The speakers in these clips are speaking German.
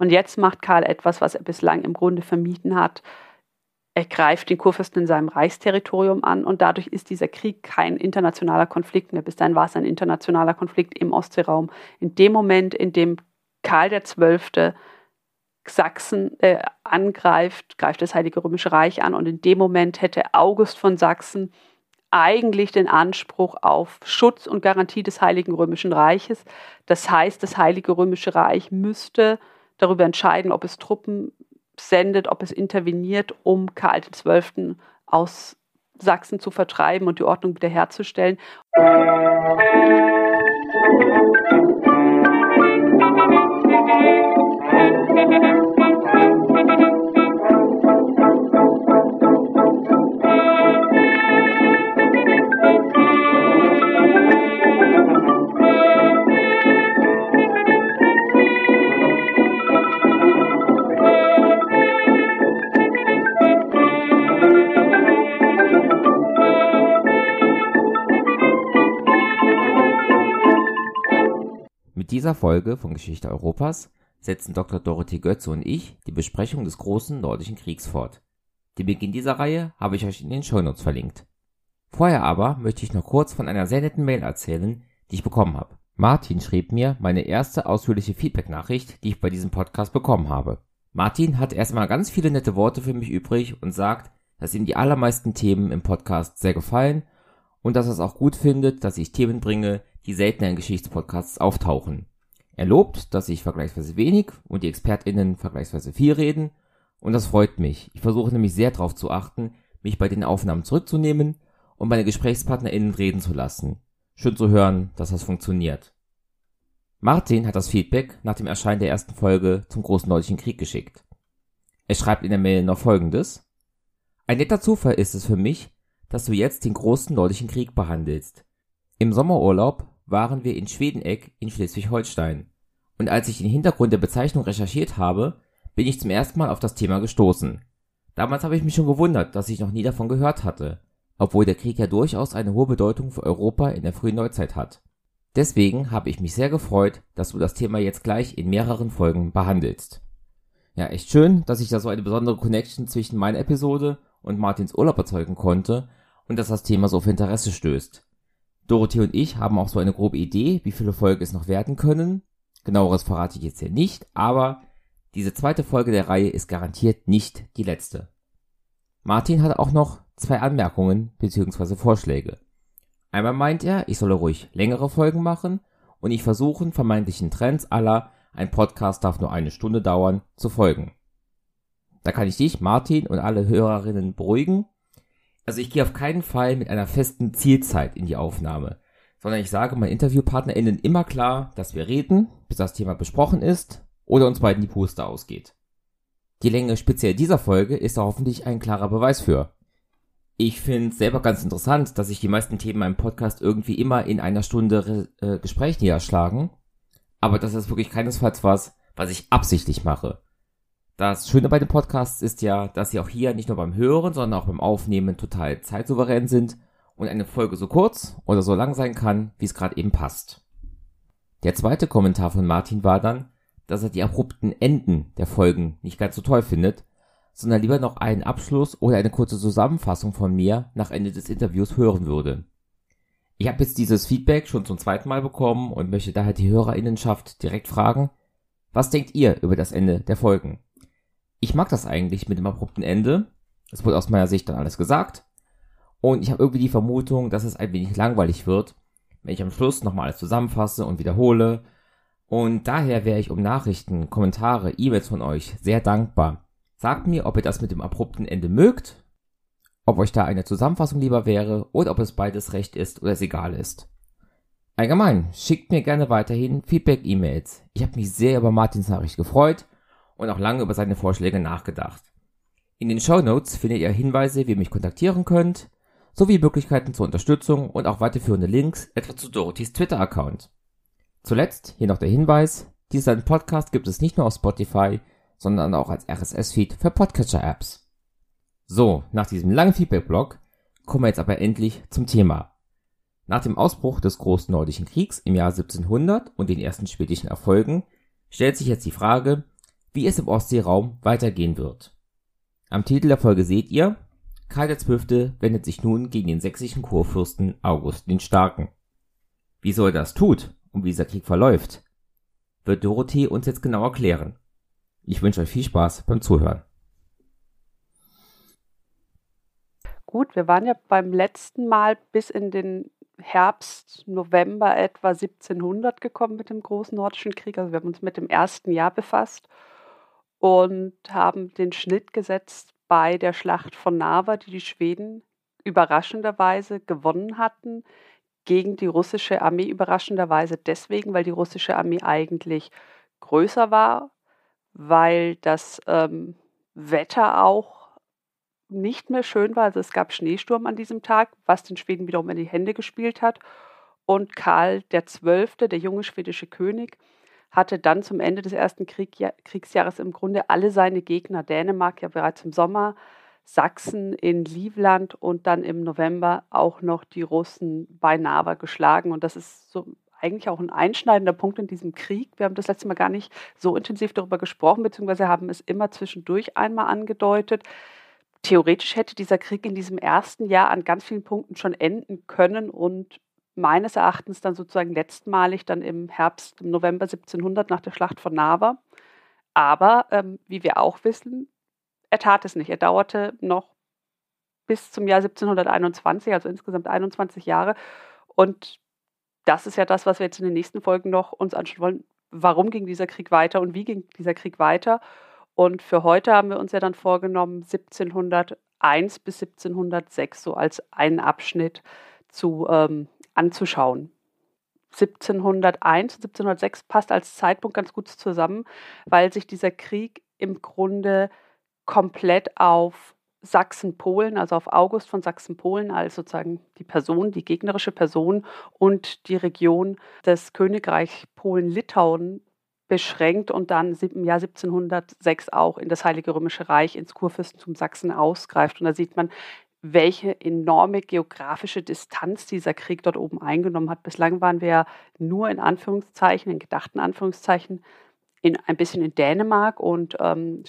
Und jetzt macht Karl etwas, was er bislang im Grunde vermieden hat. Er greift den Kurfürsten in seinem Reichsterritorium an und dadurch ist dieser Krieg kein internationaler Konflikt mehr. Bis dahin war es ein internationaler Konflikt im Ostseeraum. In dem Moment, in dem Karl XII. Sachsen äh, angreift, greift das Heilige Römische Reich an und in dem Moment hätte August von Sachsen eigentlich den Anspruch auf Schutz und Garantie des Heiligen Römischen Reiches. Das heißt, das Heilige Römische Reich müsste darüber entscheiden, ob es Truppen sendet, ob es interveniert, um Karl XII. aus Sachsen zu vertreiben und die Ordnung wiederherzustellen. Dieser Folge von Geschichte Europas setzen Dr. Dorothee Götze und ich die Besprechung des großen Nordischen Kriegs fort. Den Beginn dieser Reihe habe ich euch in den Shownotes verlinkt. Vorher aber möchte ich noch kurz von einer sehr netten Mail erzählen, die ich bekommen habe. Martin schrieb mir meine erste ausführliche Feedback-Nachricht, die ich bei diesem Podcast bekommen habe. Martin hat erstmal ganz viele nette Worte für mich übrig und sagt, dass ihm die allermeisten Themen im Podcast sehr gefallen und dass er es auch gut findet, dass ich Themen bringe, die seltener in Geschichtspodcasts auftauchen. Er lobt, dass ich vergleichsweise wenig und die ExpertInnen vergleichsweise viel reden und das freut mich. Ich versuche nämlich sehr darauf zu achten, mich bei den Aufnahmen zurückzunehmen und meine GesprächspartnerInnen reden zu lassen. Schön zu hören, dass das funktioniert. Martin hat das Feedback nach dem Erscheinen der ersten Folge zum Großen Nordischen Krieg geschickt. Er schreibt in der Mail noch folgendes. Ein netter Zufall ist es für mich, dass du jetzt den Großen Nordischen Krieg behandelst. Im Sommerurlaub waren wir in Schwedeneck in Schleswig-Holstein. Und als ich den Hintergrund der Bezeichnung recherchiert habe, bin ich zum ersten Mal auf das Thema gestoßen. Damals habe ich mich schon gewundert, dass ich noch nie davon gehört hatte, obwohl der Krieg ja durchaus eine hohe Bedeutung für Europa in der frühen Neuzeit hat. Deswegen habe ich mich sehr gefreut, dass du das Thema jetzt gleich in mehreren Folgen behandelst. Ja, echt schön, dass ich da so eine besondere Connection zwischen meiner Episode und Martins Urlaub erzeugen konnte und dass das Thema so auf Interesse stößt. Dorothee und ich haben auch so eine grobe Idee, wie viele Folgen es noch werden können. Genaueres verrate ich jetzt hier nicht, aber diese zweite Folge der Reihe ist garantiert nicht die letzte. Martin hat auch noch zwei Anmerkungen bzw. Vorschläge. Einmal meint er, ich solle ruhig längere Folgen machen und ich versuchen, vermeintlichen Trends aller ein Podcast darf nur eine Stunde dauern, zu folgen. Da kann ich dich, Martin und alle Hörerinnen beruhigen. Also ich gehe auf keinen Fall mit einer festen Zielzeit in die Aufnahme, sondern ich sage meinen InterviewpartnerInnen immer klar, dass wir reden, bis das Thema besprochen ist oder uns beiden die Puste ausgeht. Die Länge speziell dieser Folge ist da hoffentlich ein klarer Beweis für. Ich finde selber ganz interessant, dass sich die meisten Themen meinem Podcast irgendwie immer in einer Stunde äh, Gespräch niederschlagen. Aber das ist wirklich keinesfalls was, was ich absichtlich mache. Das Schöne bei den Podcasts ist ja, dass sie auch hier nicht nur beim Hören, sondern auch beim Aufnehmen total zeitsouverän sind und eine Folge so kurz oder so lang sein kann, wie es gerade eben passt. Der zweite Kommentar von Martin war dann, dass er die abrupten Enden der Folgen nicht ganz so toll findet, sondern lieber noch einen Abschluss oder eine kurze Zusammenfassung von mir nach Ende des Interviews hören würde. Ich habe jetzt dieses Feedback schon zum zweiten Mal bekommen und möchte daher die Hörerinnenschaft direkt fragen, was denkt ihr über das Ende der Folgen? Ich mag das eigentlich mit dem abrupten Ende. Es wurde aus meiner Sicht dann alles gesagt. Und ich habe irgendwie die Vermutung, dass es ein wenig langweilig wird, wenn ich am Schluss nochmal alles zusammenfasse und wiederhole. Und daher wäre ich um Nachrichten, Kommentare, E-Mails von euch sehr dankbar. Sagt mir, ob ihr das mit dem abrupten Ende mögt, ob euch da eine Zusammenfassung lieber wäre oder ob es beides recht ist oder es egal ist. Allgemein, schickt mir gerne weiterhin Feedback-E-Mails. Ich habe mich sehr über Martins Nachricht gefreut und auch lange über seine Vorschläge nachgedacht. In den Show Notes findet ihr Hinweise, wie ihr mich kontaktieren könnt, sowie Möglichkeiten zur Unterstützung und auch weiterführende Links, etwa zu Dorothys Twitter-Account. Zuletzt hier noch der Hinweis, diesen Podcast gibt es nicht nur auf Spotify, sondern auch als RSS-Feed für Podcatcher-Apps. So, nach diesem langen Feedback-Blog kommen wir jetzt aber endlich zum Thema. Nach dem Ausbruch des Großen Nordischen Kriegs im Jahr 1700 und den ersten schwedischen Erfolgen stellt sich jetzt die Frage, wie es im Ostseeraum weitergehen wird. Am Titel der Folge seht ihr, Karl XII. wendet sich nun gegen den sächsischen Kurfürsten August den Starken. Wieso er das tut und wie dieser Krieg verläuft, wird Dorothee uns jetzt genau erklären. Ich wünsche euch viel Spaß beim Zuhören. Gut, wir waren ja beim letzten Mal bis in den Herbst, November etwa 1700 gekommen mit dem großen Nordischen Krieg. Also wir haben uns mit dem ersten Jahr befasst und haben den Schnitt gesetzt bei der Schlacht von Narva, die die Schweden überraschenderweise gewonnen hatten gegen die russische Armee. Überraschenderweise deswegen, weil die russische Armee eigentlich größer war, weil das ähm, Wetter auch nicht mehr schön war. Also es gab Schneesturm an diesem Tag, was den Schweden wiederum in die Hände gespielt hat. Und Karl XII., der junge schwedische König, hatte dann zum Ende des ersten Krieg, Kriegsjahres im Grunde alle seine Gegner, Dänemark ja bereits im Sommer, Sachsen in Livland und dann im November auch noch die Russen bei Narva geschlagen. Und das ist so eigentlich auch ein einschneidender Punkt in diesem Krieg. Wir haben das letzte Mal gar nicht so intensiv darüber gesprochen, beziehungsweise haben es immer zwischendurch einmal angedeutet theoretisch hätte dieser Krieg in diesem ersten Jahr an ganz vielen Punkten schon enden können und meines Erachtens dann sozusagen letztmalig dann im Herbst, im November 1700 nach der Schlacht von Narva. Aber ähm, wie wir auch wissen, er tat es nicht. Er dauerte noch bis zum Jahr 1721, also insgesamt 21 Jahre. Und das ist ja das, was wir jetzt in den nächsten Folgen noch uns anschauen wollen. Warum ging dieser Krieg weiter und wie ging dieser Krieg weiter? Und für heute haben wir uns ja dann vorgenommen, 1701 bis 1706 so als einen Abschnitt zu, ähm, anzuschauen. 1701 und 1706 passt als Zeitpunkt ganz gut zusammen, weil sich dieser Krieg im Grunde komplett auf Sachsen-Polen, also auf August von Sachsen-Polen als sozusagen die Person, die gegnerische Person und die Region des Königreich Polen-Litauen beschränkt und dann im Jahr 1706 auch in das Heilige Römische Reich, ins Kurfürstentum Sachsen ausgreift. Und da sieht man, welche enorme geografische Distanz dieser Krieg dort oben eingenommen hat. Bislang waren wir nur in Anführungszeichen, in gedachten Anführungszeichen, in, ein bisschen in Dänemark und ähm,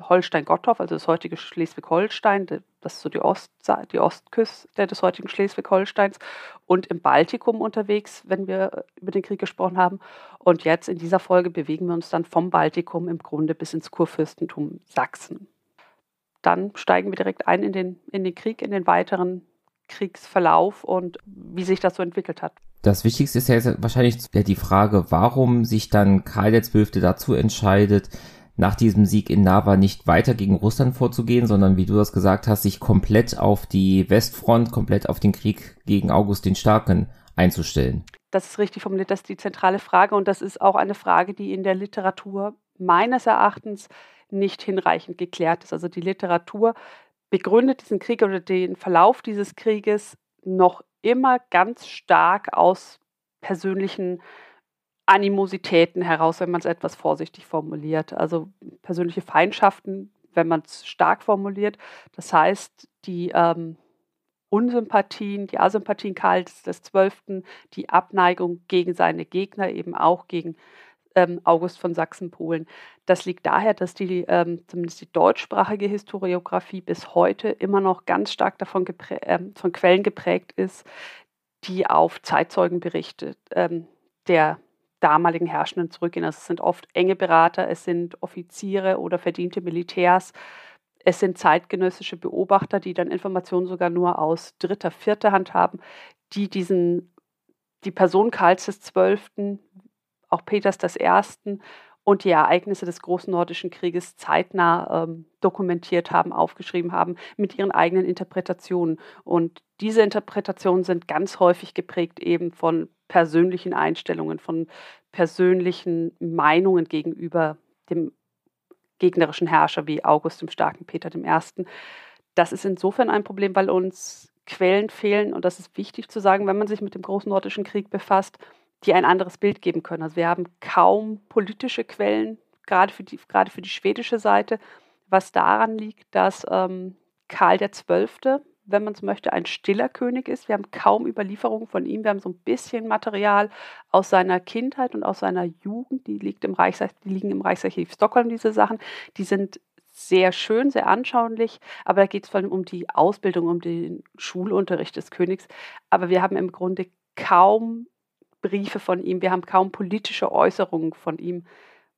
Holstein-Gottorf, also das heutige Schleswig-Holstein, das ist so die, Ost, die Ostküste des heutigen Schleswig-Holsteins und im Baltikum unterwegs, wenn wir über den Krieg gesprochen haben. Und jetzt in dieser Folge bewegen wir uns dann vom Baltikum im Grunde bis ins Kurfürstentum Sachsen. Dann steigen wir direkt ein in den, in den Krieg, in den weiteren Kriegsverlauf und wie sich das so entwickelt hat. Das Wichtigste ist ja wahrscheinlich die Frage, warum sich dann Karl XII. dazu entscheidet, nach diesem Sieg in Nava nicht weiter gegen Russland vorzugehen, sondern wie du das gesagt hast, sich komplett auf die Westfront, komplett auf den Krieg gegen August den Starken einzustellen. Das ist richtig formuliert, das ist die zentrale Frage und das ist auch eine Frage, die in der Literatur meines Erachtens nicht hinreichend geklärt ist. Also die Literatur begründet diesen Krieg oder den Verlauf dieses Krieges noch immer ganz stark aus persönlichen Animositäten heraus, wenn man es etwas vorsichtig formuliert. Also persönliche Feindschaften, wenn man es stark formuliert. Das heißt, die ähm, Unsympathien, die Asympathien Karls des Zwölften, die Abneigung gegen seine Gegner, eben auch gegen ähm, August von Sachsen-Polen. Das liegt daher, dass die, ähm, zumindest die deutschsprachige Historiografie bis heute immer noch ganz stark davon äh, von Quellen geprägt ist, die auf Zeitzeugenberichte ähm, der damaligen Herrschenden zurückgehen. Also es sind oft enge Berater, es sind Offiziere oder verdiente Militärs, es sind zeitgenössische Beobachter, die dann Informationen sogar nur aus dritter, vierter Hand haben, die diesen, die Person Karls XII., auch Peters I. und die Ereignisse des Großen Nordischen Krieges zeitnah ähm, dokumentiert haben, aufgeschrieben haben, mit ihren eigenen Interpretationen. Und diese Interpretationen sind ganz häufig geprägt eben von persönlichen Einstellungen, von persönlichen Meinungen gegenüber dem gegnerischen Herrscher wie August dem Starken, Peter I. Das ist insofern ein Problem, weil uns Quellen fehlen, und das ist wichtig zu sagen, wenn man sich mit dem Großen Nordischen Krieg befasst, die ein anderes Bild geben können. Also wir haben kaum politische Quellen, gerade für die, gerade für die schwedische Seite, was daran liegt, dass ähm, Karl XII., wenn man so möchte, ein stiller König ist. Wir haben kaum Überlieferungen von ihm. Wir haben so ein bisschen Material aus seiner Kindheit und aus seiner Jugend. Die, liegt im Reichsarchiv, die liegen im Reichsarchiv Stockholm, diese Sachen. Die sind sehr schön, sehr anschaulich, aber da geht es vor allem um die Ausbildung, um den Schulunterricht des Königs. Aber wir haben im Grunde kaum Briefe von ihm, wir haben kaum politische Äußerungen von ihm,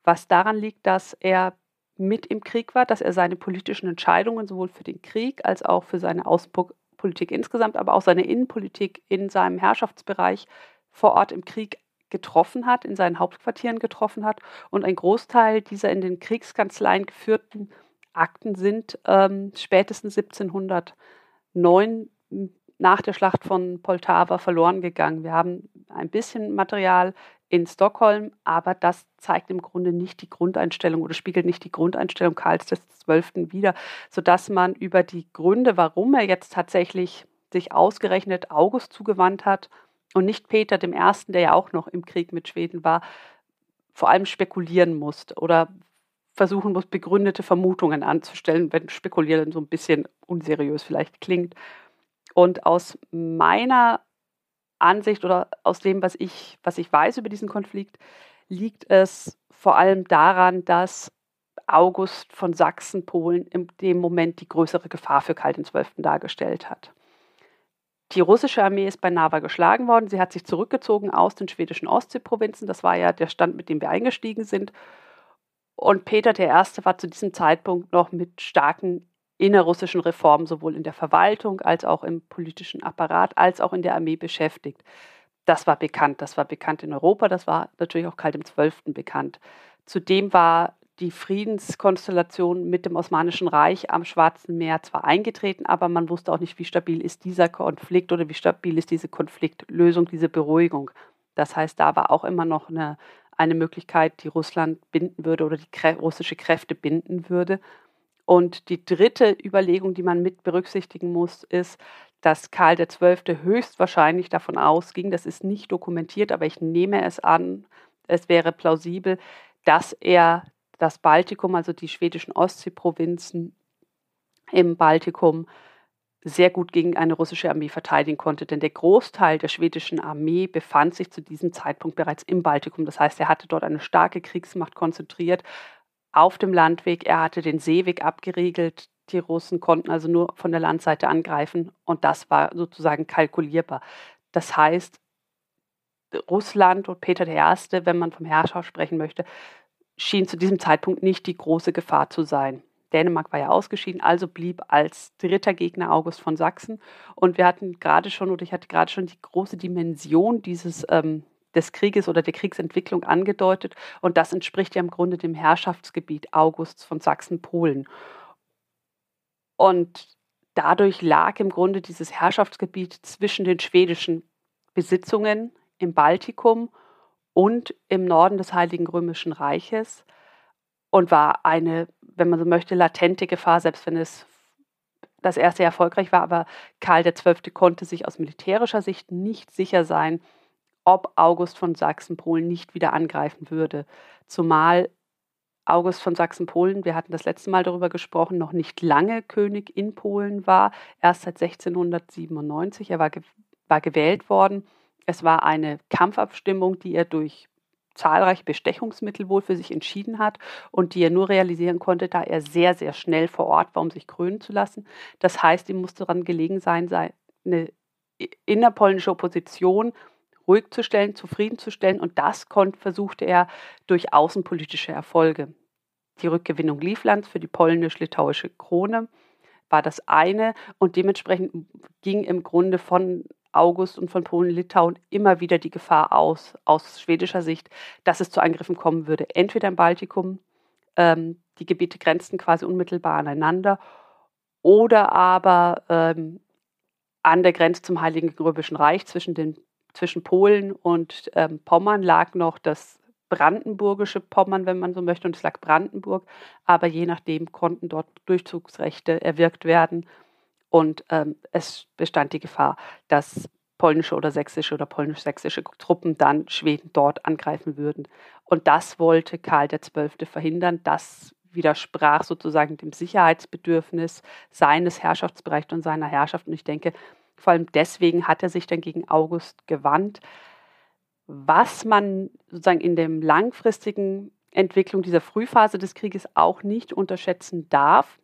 was daran liegt, dass er mit im Krieg war, dass er seine politischen Entscheidungen sowohl für den Krieg als auch für seine Außenpolitik insgesamt, aber auch seine Innenpolitik in seinem Herrschaftsbereich vor Ort im Krieg getroffen hat, in seinen Hauptquartieren getroffen hat. Und ein Großteil dieser in den Kriegskanzleien geführten Akten sind ähm, spätestens 1709 nach der Schlacht von Poltava verloren gegangen. Wir haben ein bisschen Material in Stockholm, aber das zeigt im Grunde nicht die Grundeinstellung oder spiegelt nicht die Grundeinstellung Karls XII. wider, sodass man über die Gründe, warum er jetzt tatsächlich sich ausgerechnet August zugewandt hat und nicht Peter dem Ersten, der ja auch noch im Krieg mit Schweden war, vor allem spekulieren muss oder versuchen muss, begründete Vermutungen anzustellen, wenn spekulieren so ein bisschen unseriös vielleicht klingt. Und aus meiner Ansicht oder aus dem, was ich, was ich weiß über diesen Konflikt, liegt es vor allem daran, dass August von Sachsen-Polen in dem Moment die größere Gefahr für Karl XII. dargestellt hat. Die russische Armee ist bei Nava geschlagen worden. Sie hat sich zurückgezogen aus den schwedischen Ostseeprovinzen. Das war ja der Stand, mit dem wir eingestiegen sind. Und Peter I. war zu diesem Zeitpunkt noch mit starken innerrussischen Reformen sowohl in der Verwaltung als auch im politischen Apparat als auch in der Armee beschäftigt. Das war bekannt. Das war bekannt in Europa. Das war natürlich auch Karl XII. bekannt. Zudem war die Friedenskonstellation mit dem Osmanischen Reich am Schwarzen Meer zwar eingetreten, aber man wusste auch nicht, wie stabil ist dieser Konflikt oder wie stabil ist diese Konfliktlösung, diese Beruhigung. Das heißt, da war auch immer noch eine, eine Möglichkeit, die Russland binden würde oder die russische Kräfte binden würde. Und die dritte Überlegung, die man mit berücksichtigen muss, ist, dass Karl XII. höchstwahrscheinlich davon ausging, das ist nicht dokumentiert, aber ich nehme es an, es wäre plausibel, dass er das Baltikum, also die schwedischen Ostseeprovinzen im Baltikum, sehr gut gegen eine russische Armee verteidigen konnte. Denn der Großteil der schwedischen Armee befand sich zu diesem Zeitpunkt bereits im Baltikum. Das heißt, er hatte dort eine starke Kriegsmacht konzentriert, auf dem Landweg. Er hatte den Seeweg abgeriegelt. Die Russen konnten also nur von der Landseite angreifen und das war sozusagen kalkulierbar. Das heißt, Russland und Peter I., wenn man vom Herrscher sprechen möchte, schien zu diesem Zeitpunkt nicht die große Gefahr zu sein. Dänemark war ja ausgeschieden, also blieb als dritter Gegner August von Sachsen. Und wir hatten gerade schon, oder ich hatte gerade schon die große Dimension dieses ähm, des Krieges oder der Kriegsentwicklung angedeutet. Und das entspricht ja im Grunde dem Herrschaftsgebiet Augusts von Sachsen-Polen. Und dadurch lag im Grunde dieses Herrschaftsgebiet zwischen den schwedischen Besitzungen im Baltikum und im Norden des Heiligen Römischen Reiches und war eine, wenn man so möchte, latente Gefahr, selbst wenn es das erste erfolgreich war. Aber Karl XII. konnte sich aus militärischer Sicht nicht sicher sein, ob August von Sachsen-Polen nicht wieder angreifen würde. Zumal August von Sachsen-Polen, wir hatten das letzte Mal darüber gesprochen, noch nicht lange König in Polen war, erst seit 1697. Er war, ge war gewählt worden. Es war eine Kampfabstimmung, die er durch zahlreiche Bestechungsmittel wohl für sich entschieden hat und die er nur realisieren konnte, da er sehr, sehr schnell vor Ort war, um sich krönen zu lassen. Das heißt, ihm musste daran gelegen sein, eine innerpolnische Opposition ruhig zu stellen, zufriedenzustellen. Und das versuchte er durch außenpolitische Erfolge. Die Rückgewinnung Livlands für die polnisch-litauische Krone war das eine. Und dementsprechend ging im Grunde von August und von Polen-Litauen immer wieder die Gefahr aus, aus schwedischer Sicht, dass es zu Angriffen kommen würde. Entweder im Baltikum, ähm, die Gebiete grenzten quasi unmittelbar aneinander, oder aber ähm, an der Grenze zum Heiligen Römischen Reich zwischen den zwischen Polen und ähm, Pommern lag noch das brandenburgische Pommern, wenn man so möchte, und es lag Brandenburg. Aber je nachdem konnten dort Durchzugsrechte erwirkt werden. Und ähm, es bestand die Gefahr, dass polnische oder sächsische oder polnisch-sächsische Truppen dann Schweden dort angreifen würden. Und das wollte Karl XII. verhindern. Das widersprach sozusagen dem Sicherheitsbedürfnis seines Herrschaftsbereichs und seiner Herrschaft. Und ich denke, vor allem deswegen hat er sich dann gegen August gewandt. Was man sozusagen in der langfristigen Entwicklung dieser Frühphase des Krieges auch nicht unterschätzen darf,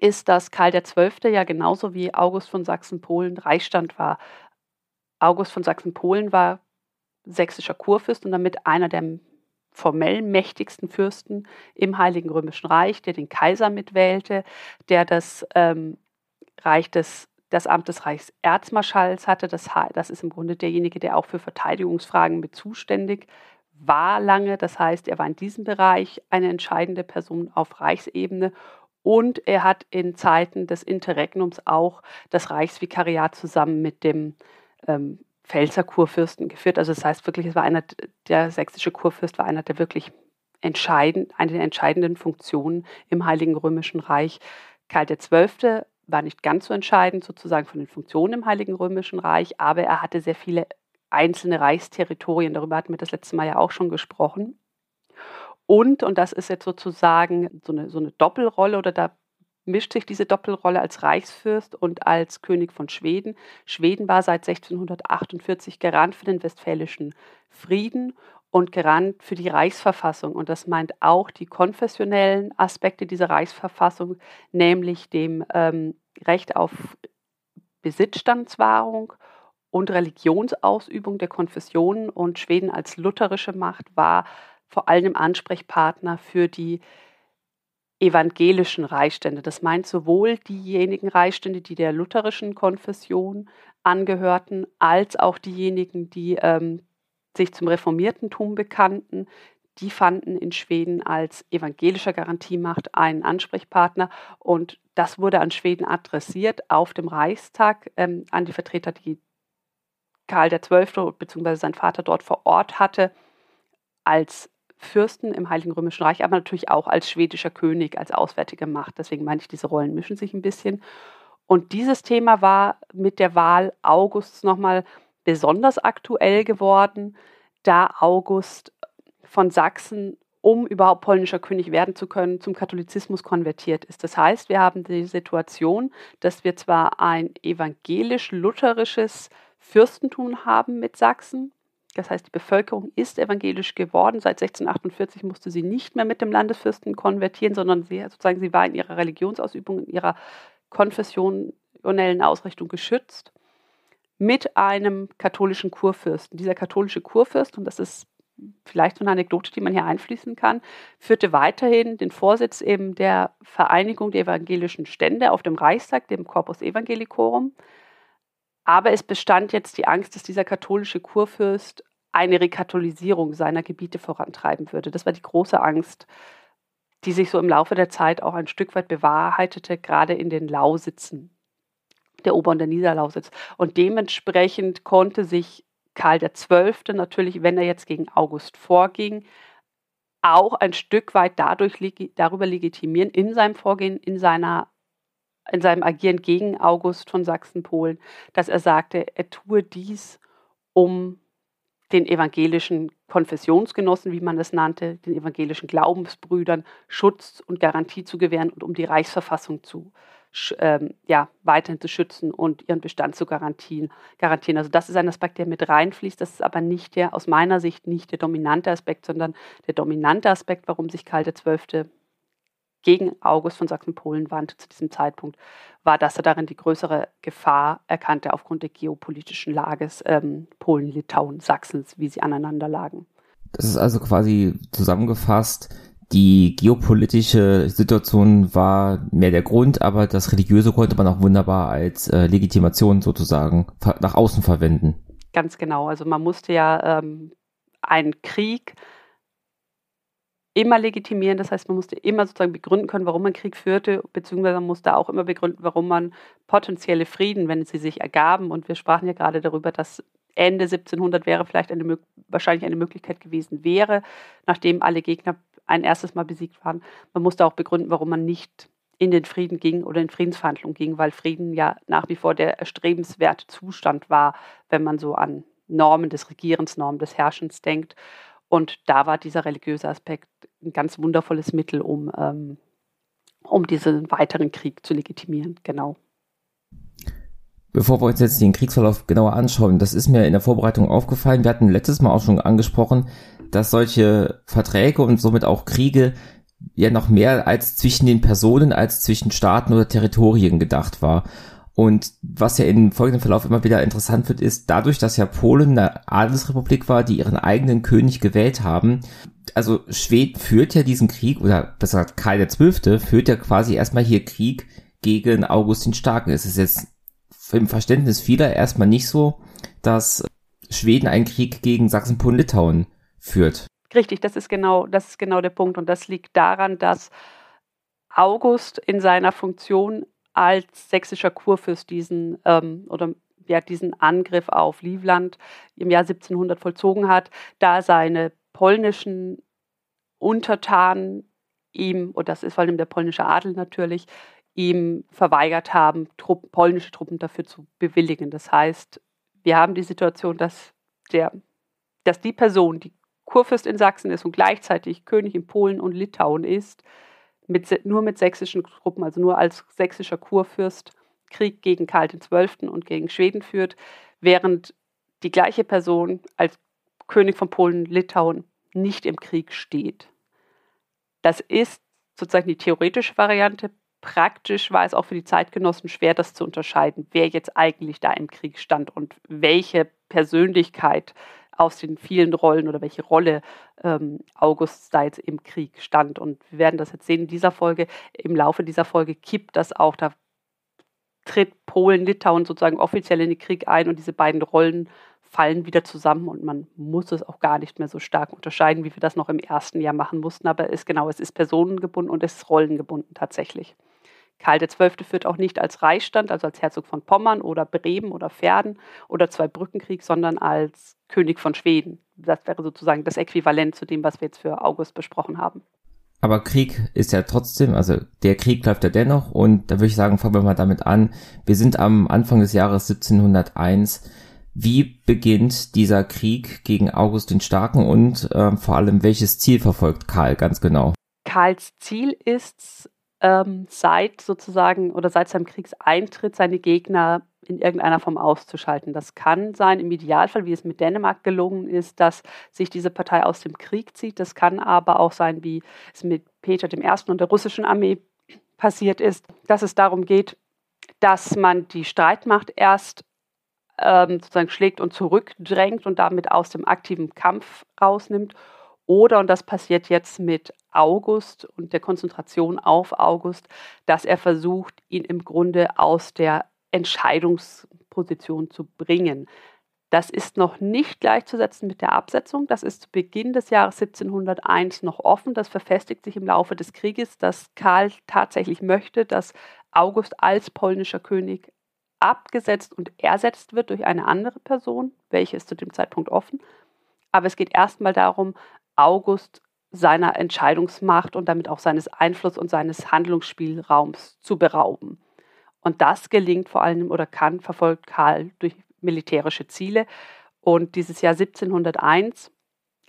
ist, dass Karl XII. ja genauso wie August von Sachsen-Polen Reichsstand war. August von Sachsen-Polen war sächsischer Kurfürst und damit einer der formell mächtigsten Fürsten im Heiligen Römischen Reich, der den Kaiser mitwählte, der das ähm, Reich des das Amt des Reichserzmarschalls hatte. Das, das ist im Grunde derjenige, der auch für Verteidigungsfragen mit zuständig war lange. Das heißt, er war in diesem Bereich eine entscheidende Person auf Reichsebene und er hat in Zeiten des Interregnums auch das Reichsvikariat zusammen mit dem ähm, Pfälzer Kurfürsten geführt. Also das heißt wirklich, es war einer, der sächsische Kurfürst war einer der wirklich entscheidend, eine der entscheidenden Funktionen im Heiligen Römischen Reich. Karl XII. War nicht ganz so entscheidend sozusagen von den Funktionen im Heiligen Römischen Reich, aber er hatte sehr viele einzelne Reichsterritorien. Darüber hatten wir das letzte Mal ja auch schon gesprochen. Und, und das ist jetzt sozusagen so eine, so eine Doppelrolle oder da mischt sich diese Doppelrolle als Reichsfürst und als König von Schweden. Schweden war seit 1648 Garant für den westfälischen Frieden und Garant für die Reichsverfassung. Und das meint auch die konfessionellen Aspekte dieser Reichsverfassung, nämlich dem ähm, Recht auf Besitzstandswahrung und Religionsausübung der Konfessionen. Und Schweden als lutherische Macht war vor allem Ansprechpartner für die evangelischen Reichsstände. Das meint sowohl diejenigen Reichsstände, die der lutherischen Konfession angehörten, als auch diejenigen, die ähm, sich zum Reformiertentum bekannten. Die fanden in Schweden als evangelischer Garantiemacht einen Ansprechpartner und das wurde an Schweden adressiert auf dem Reichstag ähm, an die Vertreter, die Karl XII. bzw. sein Vater dort vor Ort hatte, als Fürsten im Heiligen Römischen Reich, aber natürlich auch als schwedischer König, als auswärtige Macht. Deswegen meine ich, diese Rollen mischen sich ein bisschen. Und dieses Thema war mit der Wahl Augusts nochmal besonders aktuell geworden, da August von Sachsen, um überhaupt polnischer König werden zu können, zum Katholizismus konvertiert ist. Das heißt, wir haben die Situation, dass wir zwar ein evangelisch-lutherisches Fürstentum haben mit Sachsen, das heißt, die Bevölkerung ist evangelisch geworden. Seit 1648 musste sie nicht mehr mit dem Landesfürsten konvertieren, sondern sie, sozusagen, sie war in ihrer Religionsausübung, in ihrer konfessionellen Ausrichtung geschützt mit einem katholischen Kurfürsten. Dieser katholische Kurfürst, und das ist vielleicht so eine Anekdote, die man hier einfließen kann, führte weiterhin den Vorsitz eben der Vereinigung der evangelischen Stände auf dem Reichstag, dem Corpus Evangelicorum. Aber es bestand jetzt die Angst, dass dieser katholische Kurfürst eine Rekatholisierung seiner Gebiete vorantreiben würde. Das war die große Angst, die sich so im Laufe der Zeit auch ein Stück weit bewahrheitete, gerade in den Lausitzen, der Ober- und der Niederlausitz. Und dementsprechend konnte sich Karl XII. natürlich, wenn er jetzt gegen August vorging, auch ein Stück weit dadurch darüber legitimieren in seinem Vorgehen, in seiner in seinem Agieren gegen August von Sachsen-Polen, dass er sagte, er tue dies, um den evangelischen Konfessionsgenossen, wie man es nannte, den evangelischen Glaubensbrüdern Schutz und Garantie zu gewähren und um die Reichsverfassung zu ähm, ja, weiterhin zu schützen und ihren Bestand zu garantieren. garantieren. Also das ist ein Aspekt, der mit reinfließt. Das ist aber nicht der, aus meiner Sicht nicht der dominante Aspekt, sondern der dominante Aspekt, warum sich Karl XII gegen August von Sachsen-Polen wandte zu diesem Zeitpunkt, war, dass er darin die größere Gefahr erkannte aufgrund der geopolitischen Lages ähm, Polen, Litauen, Sachsens, wie sie aneinander lagen. Das ist also quasi zusammengefasst, die geopolitische Situation war mehr der Grund, aber das Religiöse konnte man auch wunderbar als äh, Legitimation sozusagen nach außen verwenden. Ganz genau. Also man musste ja ähm, einen Krieg immer legitimieren. Das heißt, man musste immer sozusagen begründen können, warum man Krieg führte, beziehungsweise man musste auch immer begründen, warum man potenzielle Frieden, wenn sie sich ergaben. Und wir sprachen ja gerade darüber, dass Ende 1700 wäre vielleicht eine, wahrscheinlich eine Möglichkeit gewesen wäre, nachdem alle Gegner ein erstes Mal besiegt waren. Man musste auch begründen, warum man nicht in den Frieden ging oder in Friedensverhandlungen ging, weil Frieden ja nach wie vor der erstrebenswerte Zustand war, wenn man so an Normen des Regierens, Normen des Herrschens denkt. Und da war dieser religiöse Aspekt ein ganz wundervolles Mittel, um, ähm, um diesen weiteren Krieg zu legitimieren. Genau. Bevor wir uns jetzt den Kriegsverlauf genauer anschauen, das ist mir in der Vorbereitung aufgefallen. Wir hatten letztes Mal auch schon angesprochen, dass solche Verträge und somit auch Kriege ja noch mehr als zwischen den Personen als zwischen Staaten oder Territorien gedacht war. Und was ja im folgenden Verlauf immer wieder interessant wird, ist, dadurch, dass ja Polen eine Adelsrepublik war, die ihren eigenen König gewählt haben, also Schweden führt ja diesen Krieg, oder besser gesagt Karl XII. führt ja quasi erstmal hier Krieg gegen August den Starken. Es ist jetzt im Verständnis vieler erstmal nicht so, dass Schweden einen Krieg gegen Sachsen-Polen-Litauen führt. Richtig, das ist genau, das ist genau der Punkt. Und das liegt daran, dass August in seiner Funktion als sächsischer Kurfürst diesen ähm, oder ja, diesen Angriff auf Livland im Jahr 1700 vollzogen hat, da seine polnischen Untertanen ihm, und das ist vor allem der polnische Adel natürlich, ihm verweigert haben, Truppen, polnische Truppen dafür zu bewilligen. Das heißt, wir haben die Situation, dass, der, dass die Person, die Kurfürst in Sachsen ist und gleichzeitig König in Polen und Litauen ist, mit, nur mit sächsischen Truppen, also nur als sächsischer Kurfürst Krieg gegen Karl XII. und gegen Schweden führt, während die gleiche Person als König von Polen Litauen nicht im Krieg steht. Das ist sozusagen die theoretische Variante. Praktisch war es auch für die Zeitgenossen schwer, das zu unterscheiden, wer jetzt eigentlich da im Krieg stand und welche Persönlichkeit aus den vielen Rollen oder welche Rolle ähm, August da jetzt im Krieg stand. Und wir werden das jetzt sehen in dieser Folge. Im Laufe dieser Folge kippt das auch. Da tritt Polen, Litauen sozusagen offiziell in den Krieg ein und diese beiden Rollen fallen wieder zusammen und man muss es auch gar nicht mehr so stark unterscheiden, wie wir das noch im ersten Jahr machen mussten. Aber es ist genau, es ist personengebunden und es ist rollengebunden tatsächlich. Karl XII. führt auch nicht als Reichsstand, also als Herzog von Pommern oder Bremen oder Verden oder zwei Brückenkrieg, sondern als König von Schweden. Das wäre sozusagen das Äquivalent zu dem, was wir jetzt für August besprochen haben. Aber Krieg ist ja trotzdem, also der Krieg läuft ja dennoch und da würde ich sagen, fangen wir mal damit an. Wir sind am Anfang des Jahres 1701. Wie beginnt dieser Krieg gegen August den Starken und äh, vor allem welches Ziel verfolgt Karl ganz genau? Karls Ziel ist ähm, seit sozusagen oder seit seinem Kriegseintritt seine Gegner in irgendeiner Form auszuschalten. Das kann sein, im Idealfall, wie es mit Dänemark gelungen ist, dass sich diese Partei aus dem Krieg zieht. Das kann aber auch sein, wie es mit Peter I. und der russischen Armee passiert ist, dass es darum geht, dass man die Streitmacht erst ähm, sozusagen schlägt und zurückdrängt und damit aus dem aktiven Kampf rausnimmt oder, und das passiert jetzt mit August und der Konzentration auf August, dass er versucht, ihn im Grunde aus der Entscheidungsposition zu bringen. Das ist noch nicht gleichzusetzen mit der Absetzung. Das ist zu Beginn des Jahres 1701 noch offen. Das verfestigt sich im Laufe des Krieges, dass Karl tatsächlich möchte, dass August als polnischer König abgesetzt und ersetzt wird durch eine andere Person. Welche ist zu dem Zeitpunkt offen? Aber es geht erstmal darum, August seiner Entscheidungsmacht und damit auch seines Einfluss und seines Handlungsspielraums zu berauben. Und das gelingt vor allem oder kann, verfolgt Karl durch militärische Ziele. Und dieses Jahr 1701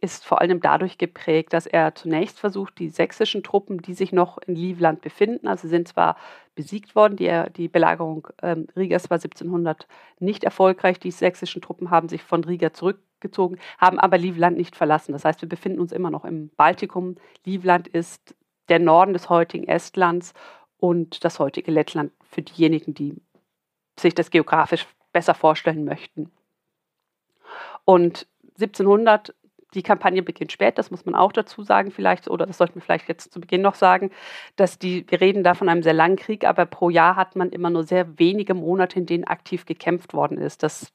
ist vor allem dadurch geprägt, dass er zunächst versucht, die sächsischen Truppen, die sich noch in Livland befinden, also sind zwar besiegt worden, die, die Belagerung ähm, Rigas war 1700 nicht erfolgreich, die sächsischen Truppen haben sich von Riga zurückgezogen, haben aber Livland nicht verlassen. Das heißt, wir befinden uns immer noch im Baltikum. Livland ist der Norden des heutigen Estlands und das heutige Lettland für diejenigen, die sich das geografisch besser vorstellen möchten. Und 1700 die Kampagne beginnt spät, das muss man auch dazu sagen vielleicht, oder das sollten wir vielleicht jetzt zu Beginn noch sagen, dass die, wir reden da von einem sehr langen Krieg, aber pro Jahr hat man immer nur sehr wenige Monate, in denen aktiv gekämpft worden ist. Das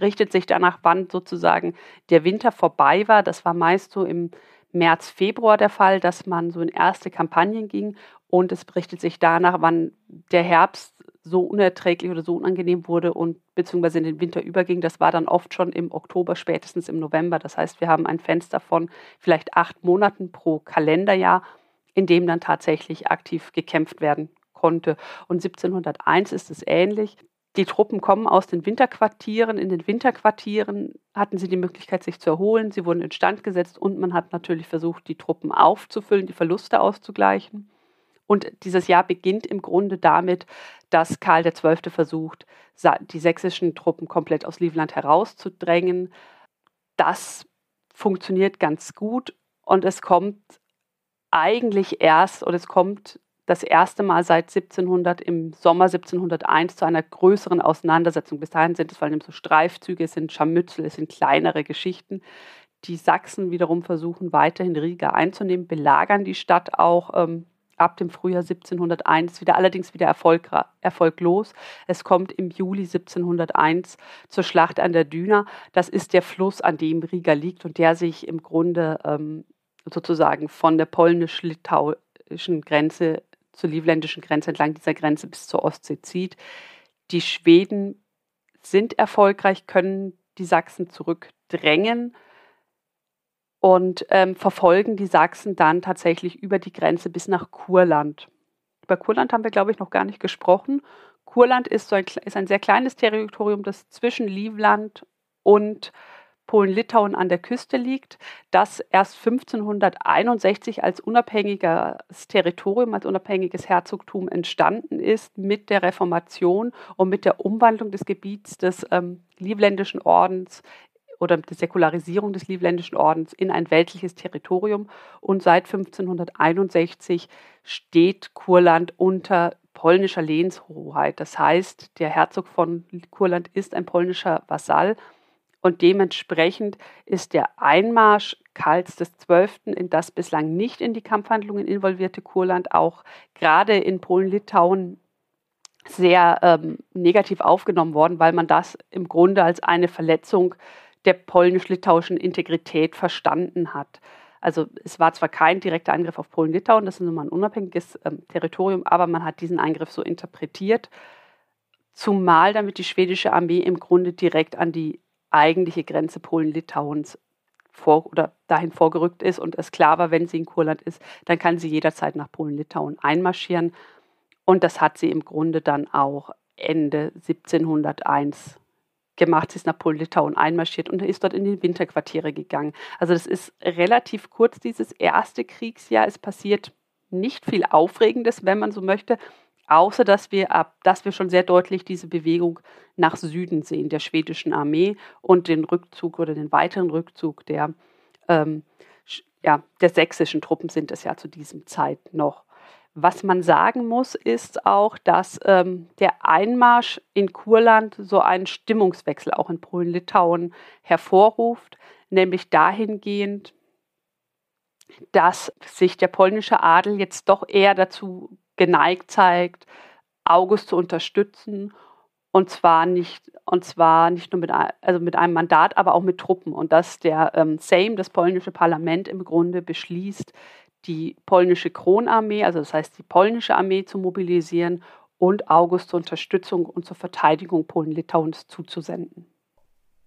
richtet sich danach, wann sozusagen der Winter vorbei war. Das war meist so im März, Februar der Fall, dass man so in erste Kampagnen ging und es berichtet sich danach, wann der Herbst so unerträglich oder so unangenehm wurde und beziehungsweise in den Winter überging. Das war dann oft schon im Oktober, spätestens im November. Das heißt, wir haben ein Fenster von vielleicht acht Monaten pro Kalenderjahr, in dem dann tatsächlich aktiv gekämpft werden konnte. Und 1701 ist es ähnlich. Die Truppen kommen aus den Winterquartieren. In den Winterquartieren hatten sie die Möglichkeit, sich zu erholen. Sie wurden instand gesetzt und man hat natürlich versucht, die Truppen aufzufüllen, die Verluste auszugleichen. Und dieses Jahr beginnt im Grunde damit, dass Karl XII. versucht, die sächsischen Truppen komplett aus Livland herauszudrängen. Das funktioniert ganz gut und es kommt eigentlich erst oder es kommt das erste Mal seit 1700 im Sommer 1701 zu einer größeren Auseinandersetzung. Bis dahin sind es vor allem so Streifzüge, es sind Scharmützel, es sind kleinere Geschichten. Die Sachsen wiederum versuchen weiterhin Riga einzunehmen, belagern die Stadt auch ähm, ab dem Frühjahr 1701 wieder, allerdings wieder erfolglos. Es kommt im Juli 1701 zur Schlacht an der Düna. Das ist der Fluss, an dem Riga liegt und der sich im Grunde ähm, sozusagen von der polnisch-litauischen Grenze zur livländischen Grenze entlang dieser Grenze bis zur Ostsee zieht. Die Schweden sind erfolgreich, können die Sachsen zurückdrängen und ähm, verfolgen die Sachsen dann tatsächlich über die Grenze bis nach Kurland. Über Kurland haben wir, glaube ich, noch gar nicht gesprochen. Kurland ist, so ein, ist ein sehr kleines Territorium, das zwischen Livland und Polen-Litauen an der Küste liegt, das erst 1561 als unabhängiges Territorium, als unabhängiges Herzogtum entstanden ist mit der Reformation und mit der Umwandlung des Gebiets des ähm, Livländischen Ordens oder der Säkularisierung des Livländischen Ordens in ein weltliches Territorium. Und seit 1561 steht Kurland unter polnischer Lehnshoheit. Das heißt, der Herzog von Kurland ist ein polnischer Vasall und dementsprechend ist der Einmarsch Karls XII. in das bislang nicht in die Kampfhandlungen involvierte Kurland auch gerade in Polen-Litauen sehr ähm, negativ aufgenommen worden, weil man das im Grunde als eine Verletzung der polnisch-litauischen Integrität verstanden hat. Also es war zwar kein direkter Angriff auf Polen-Litauen, das ist nun mal ein unabhängiges ähm, Territorium, aber man hat diesen Eingriff so interpretiert, zumal damit die schwedische Armee im Grunde direkt an die eigentliche Grenze Polen-Litauens vor oder dahin vorgerückt ist und es klar war, wenn sie in Kurland ist, dann kann sie jederzeit nach Polen-Litauen einmarschieren. Und das hat sie im Grunde dann auch Ende 1701 gemacht. Sie ist nach Polen-Litauen einmarschiert und ist dort in die Winterquartiere gegangen. Also das ist relativ kurz, dieses erste Kriegsjahr. Es passiert nicht viel Aufregendes, wenn man so möchte, außer dass wir ab, dass wir schon sehr deutlich diese Bewegung nach Süden sehen, der schwedischen Armee und den Rückzug oder den weiteren Rückzug der, ähm, ja, der sächsischen Truppen sind es ja zu diesem Zeit noch. Was man sagen muss, ist auch, dass ähm, der Einmarsch in Kurland so einen Stimmungswechsel auch in Polen-Litauen hervorruft, nämlich dahingehend, dass sich der polnische Adel jetzt doch eher dazu geneigt zeigt, August zu unterstützen und zwar nicht und zwar nicht nur mit, also mit einem Mandat, aber auch mit Truppen und dass der ähm, Sejm, das polnische Parlament im Grunde beschließt, die polnische Kronarmee, also das heißt die polnische Armee zu mobilisieren und August zur Unterstützung und zur Verteidigung Polen-Litauens zuzusenden.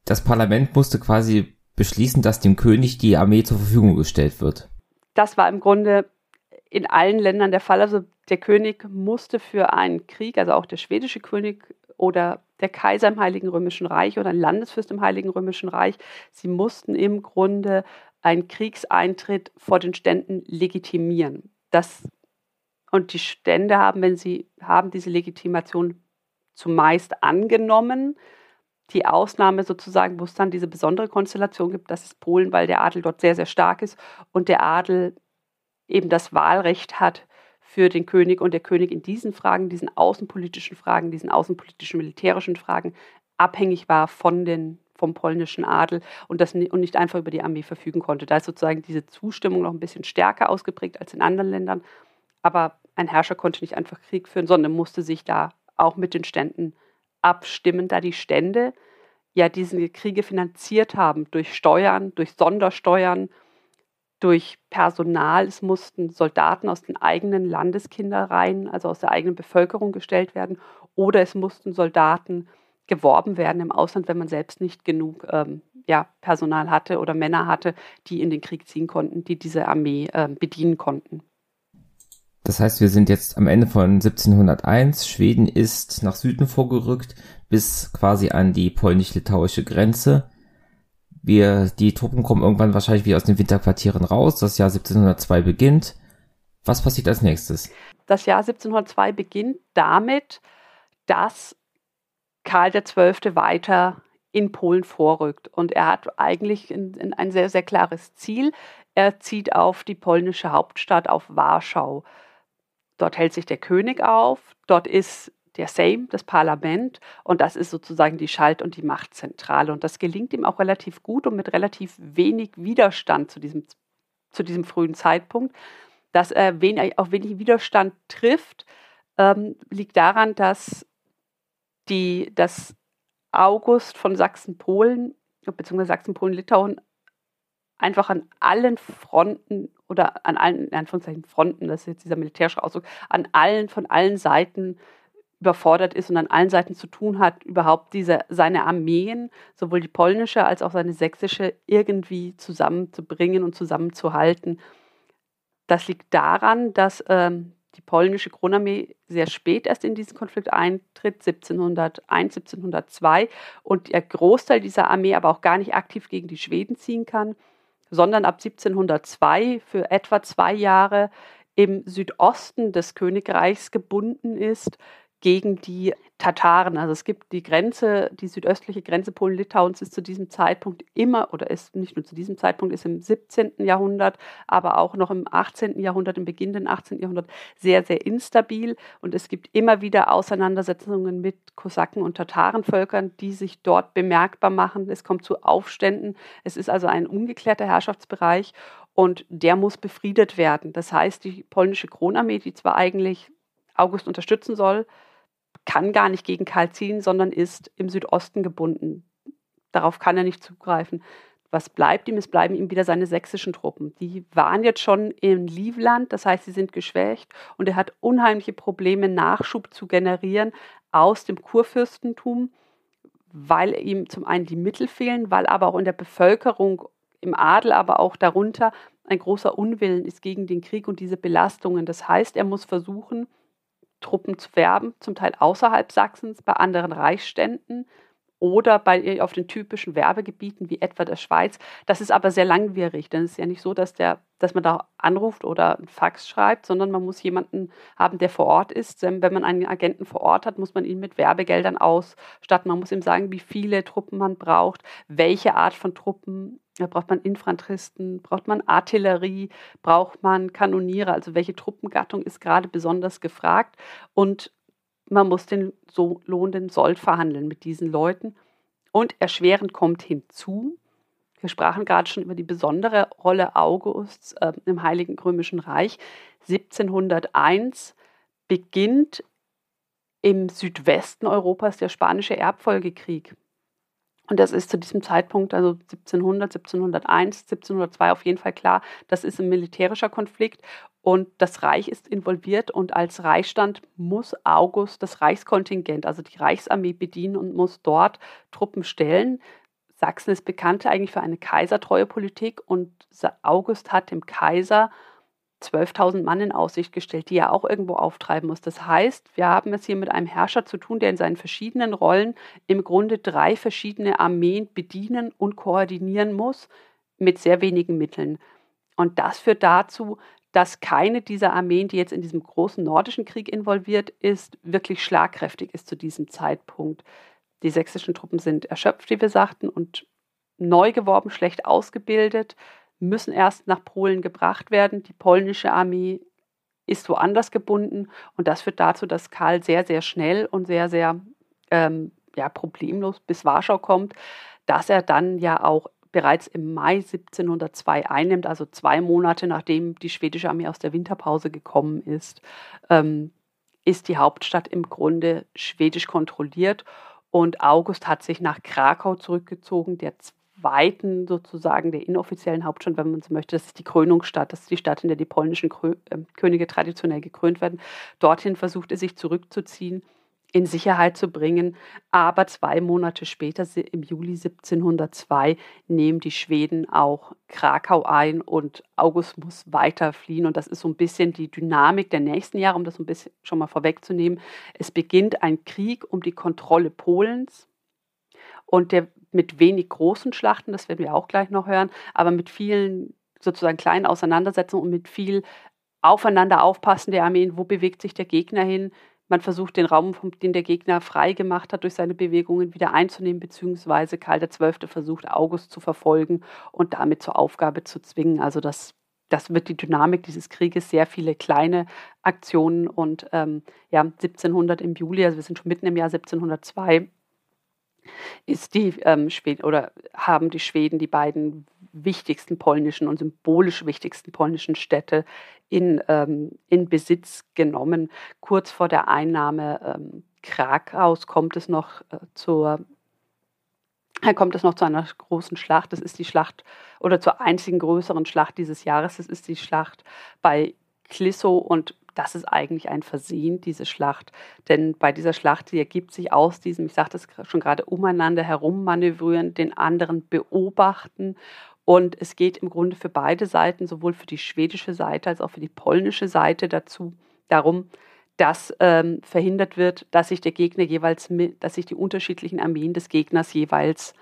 Das Parlament musste quasi beschließen, dass dem König die Armee zur Verfügung gestellt wird. Das war im Grunde in allen Ländern der Fall. Also der König musste für einen Krieg, also auch der schwedische König oder der Kaiser im Heiligen Römischen Reich oder ein Landesfürst im Heiligen Römischen Reich, sie mussten im Grunde einen Kriegseintritt vor den Ständen legitimieren. Das, und die Stände haben, wenn sie haben diese Legitimation zumeist angenommen. Die Ausnahme sozusagen, wo es dann diese besondere Konstellation gibt, das ist Polen, weil der Adel dort sehr, sehr stark ist und der Adel eben das Wahlrecht hat für den König und der König in diesen Fragen, diesen außenpolitischen Fragen, diesen außenpolitischen militärischen Fragen abhängig war von den vom polnischen Adel und, das, und nicht einfach über die Armee verfügen konnte. Da ist sozusagen diese Zustimmung noch ein bisschen stärker ausgeprägt als in anderen Ländern. Aber ein Herrscher konnte nicht einfach Krieg führen, sondern musste sich da auch mit den Ständen abstimmen, da die Stände ja diese Kriege finanziert haben durch Steuern, durch Sondersteuern, durch Personal. Es mussten Soldaten aus den eigenen Landeskindereien, also aus der eigenen Bevölkerung gestellt werden, oder es mussten Soldaten geworben werden im Ausland, wenn man selbst nicht genug ähm, ja, Personal hatte oder Männer hatte, die in den Krieg ziehen konnten, die diese Armee äh, bedienen konnten. Das heißt, wir sind jetzt am Ende von 1701. Schweden ist nach Süden vorgerückt bis quasi an die polnisch-litauische Grenze. Wir, die Truppen kommen irgendwann wahrscheinlich wieder aus den Winterquartieren raus. Das Jahr 1702 beginnt. Was passiert als nächstes? Das Jahr 1702 beginnt damit, dass Karl XII. weiter in Polen vorrückt. Und er hat eigentlich in, in ein sehr, sehr klares Ziel. Er zieht auf die polnische Hauptstadt, auf Warschau. Dort hält sich der König auf, dort ist der Sejm, das Parlament, und das ist sozusagen die Schalt- und die Machtzentrale. Und das gelingt ihm auch relativ gut und mit relativ wenig Widerstand zu diesem, zu diesem frühen Zeitpunkt. Dass er wenig, auf wenig Widerstand trifft, ähm, liegt daran, dass, die, dass August von Sachsen-Polen, beziehungsweise Sachsen-Polen-Litauen, einfach an allen Fronten oder an allen, in Anführungszeichen Fronten, das ist jetzt dieser militärische Ausdruck, an allen, von allen Seiten überfordert ist und an allen Seiten zu tun hat, überhaupt diese, seine Armeen, sowohl die polnische als auch seine sächsische, irgendwie zusammenzubringen und zusammenzuhalten. Das liegt daran, dass ähm, die polnische Kronarmee sehr spät erst in diesen Konflikt eintritt, 1701, 1702, und der Großteil dieser Armee aber auch gar nicht aktiv gegen die Schweden ziehen kann sondern ab 1702 für etwa zwei Jahre im Südosten des Königreichs gebunden ist gegen die Tataren. Also es gibt die Grenze, die südöstliche Grenze Polen-Litauens ist zu diesem Zeitpunkt immer, oder ist nicht nur zu diesem Zeitpunkt, ist im 17. Jahrhundert, aber auch noch im 18. Jahrhundert, im Beginn des 18. Jahrhunderts sehr, sehr instabil. Und es gibt immer wieder Auseinandersetzungen mit Kosaken und Tatarenvölkern, die sich dort bemerkbar machen. Es kommt zu Aufständen. Es ist also ein ungeklärter Herrschaftsbereich und der muss befriedet werden. Das heißt, die polnische Kronarmee, die zwar eigentlich August unterstützen soll, kann gar nicht gegen Karl ziehen, sondern ist im Südosten gebunden. Darauf kann er nicht zugreifen. Was bleibt ihm? Es bleiben ihm wieder seine sächsischen Truppen. Die waren jetzt schon in Livland, das heißt, sie sind geschwächt und er hat unheimliche Probleme, Nachschub zu generieren aus dem Kurfürstentum, weil ihm zum einen die Mittel fehlen, weil aber auch in der Bevölkerung, im Adel, aber auch darunter ein großer Unwillen ist gegen den Krieg und diese Belastungen. Das heißt, er muss versuchen, Truppen zu werben, zum Teil außerhalb Sachsens, bei anderen Reichsständen oder bei auf den typischen Werbegebieten wie etwa der Schweiz. Das ist aber sehr langwierig, denn es ist ja nicht so, dass, der, dass man da anruft oder einen Fax schreibt, sondern man muss jemanden haben, der vor Ort ist. Wenn man einen Agenten vor Ort hat, muss man ihn mit Werbegeldern ausstatten. Man muss ihm sagen, wie viele Truppen man braucht, welche Art von Truppen da braucht man Infanteristen, braucht man Artillerie, braucht man Kanoniere, also welche Truppengattung ist gerade besonders gefragt. Und man muss den so lohnenden Sold verhandeln mit diesen Leuten. Und erschwerend kommt hinzu, wir sprachen gerade schon über die besondere Rolle Augusts äh, im Heiligen Römischen Reich. 1701 beginnt im Südwesten Europas der Spanische Erbfolgekrieg. Und das ist zu diesem Zeitpunkt, also 1700, 1701, 1702 auf jeden Fall klar, das ist ein militärischer Konflikt und das Reich ist involviert und als Reichsstand muss August das Reichskontingent, also die Reichsarmee bedienen und muss dort Truppen stellen. Sachsen ist bekannt eigentlich für eine kaisertreue Politik und August hat dem Kaiser 12.000 Mann in Aussicht gestellt, die er auch irgendwo auftreiben muss. Das heißt, wir haben es hier mit einem Herrscher zu tun, der in seinen verschiedenen Rollen im Grunde drei verschiedene Armeen bedienen und koordinieren muss mit sehr wenigen Mitteln. Und das führt dazu, dass keine dieser Armeen, die jetzt in diesem großen nordischen Krieg involviert ist, wirklich schlagkräftig ist zu diesem Zeitpunkt. Die sächsischen Truppen sind erschöpft, wie wir sagten, und neu geworben, schlecht ausgebildet müssen erst nach Polen gebracht werden. Die polnische Armee ist woanders gebunden und das führt dazu, dass Karl sehr, sehr schnell und sehr, sehr ähm, ja, problemlos bis Warschau kommt, dass er dann ja auch bereits im Mai 1702 einnimmt, also zwei Monate nachdem die schwedische Armee aus der Winterpause gekommen ist, ähm, ist die Hauptstadt im Grunde schwedisch kontrolliert und August hat sich nach Krakau zurückgezogen, der zweiten sozusagen der inoffiziellen Hauptstadt, wenn man so möchte. Das ist die Krönungsstadt, das ist die Stadt, in der die polnischen Krö äh, Könige traditionell gekrönt werden. Dorthin versucht er sich zurückzuziehen. in Sicherheit zu bringen. Aber zwei Monate später, im Juli 1702, nehmen die Schweden auch Krakau ein und August muss weiter fliehen. Und das ist so ein bisschen die Dynamik der nächsten Jahre, um das ein bisschen schon mal vorwegzunehmen. Es beginnt ein Krieg um die Kontrolle Polens und der mit wenig großen Schlachten, das werden wir auch gleich noch hören, aber mit vielen sozusagen kleinen Auseinandersetzungen und mit viel aufeinander aufpassen der Armeen, wo bewegt sich der Gegner hin, man versucht, den Raum, den der Gegner frei gemacht hat, durch seine Bewegungen wieder einzunehmen, beziehungsweise Karl XII. versucht, August zu verfolgen und damit zur Aufgabe zu zwingen. Also das, das wird die Dynamik dieses Krieges, sehr viele kleine Aktionen und ähm, ja, 1700 im Juli, also wir sind schon mitten im Jahr 1702, ist die ähm, Schweden oder haben die Schweden die beiden wichtigsten polnischen und symbolisch wichtigsten polnischen Städte in, ähm, in Besitz genommen. Kurz vor der Einnahme ähm, Krakaus kommt es noch äh, zur kommt es noch zu einer großen Schlacht. Das ist die Schlacht oder zur einzigen größeren Schlacht dieses Jahres. Das ist die Schlacht bei Klissow und das ist eigentlich ein Versehen, diese Schlacht. Denn bei dieser Schlacht, die ergibt sich aus diesem, ich sagte es schon gerade, umeinander herummanövrieren, den anderen beobachten und es geht im Grunde für beide Seiten, sowohl für die schwedische Seite als auch für die polnische Seite dazu, darum, dass ähm, verhindert wird, dass sich der Gegner jeweils, dass sich die unterschiedlichen Armeen des Gegners jeweils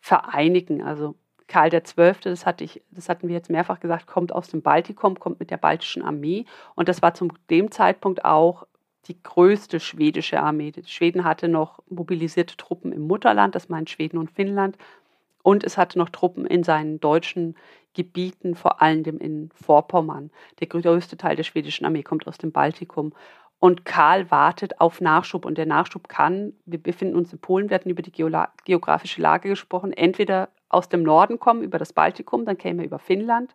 vereinigen. Also Karl XII., das, hatte ich, das hatten wir jetzt mehrfach gesagt, kommt aus dem Baltikum, kommt mit der baltischen Armee und das war zu dem Zeitpunkt auch die größte schwedische Armee. Schweden hatte noch mobilisierte Truppen im Mutterland, das meint Schweden und Finnland, und es hatte noch Truppen in seinen deutschen Gebieten, vor allem in Vorpommern. Der größte Teil der schwedischen Armee kommt aus dem Baltikum. Und Karl wartet auf Nachschub. Und der Nachschub kann, wir befinden uns in Polen, wir hatten über die geografische Lage gesprochen, entweder aus dem Norden kommen, über das Baltikum, dann käme er über Finnland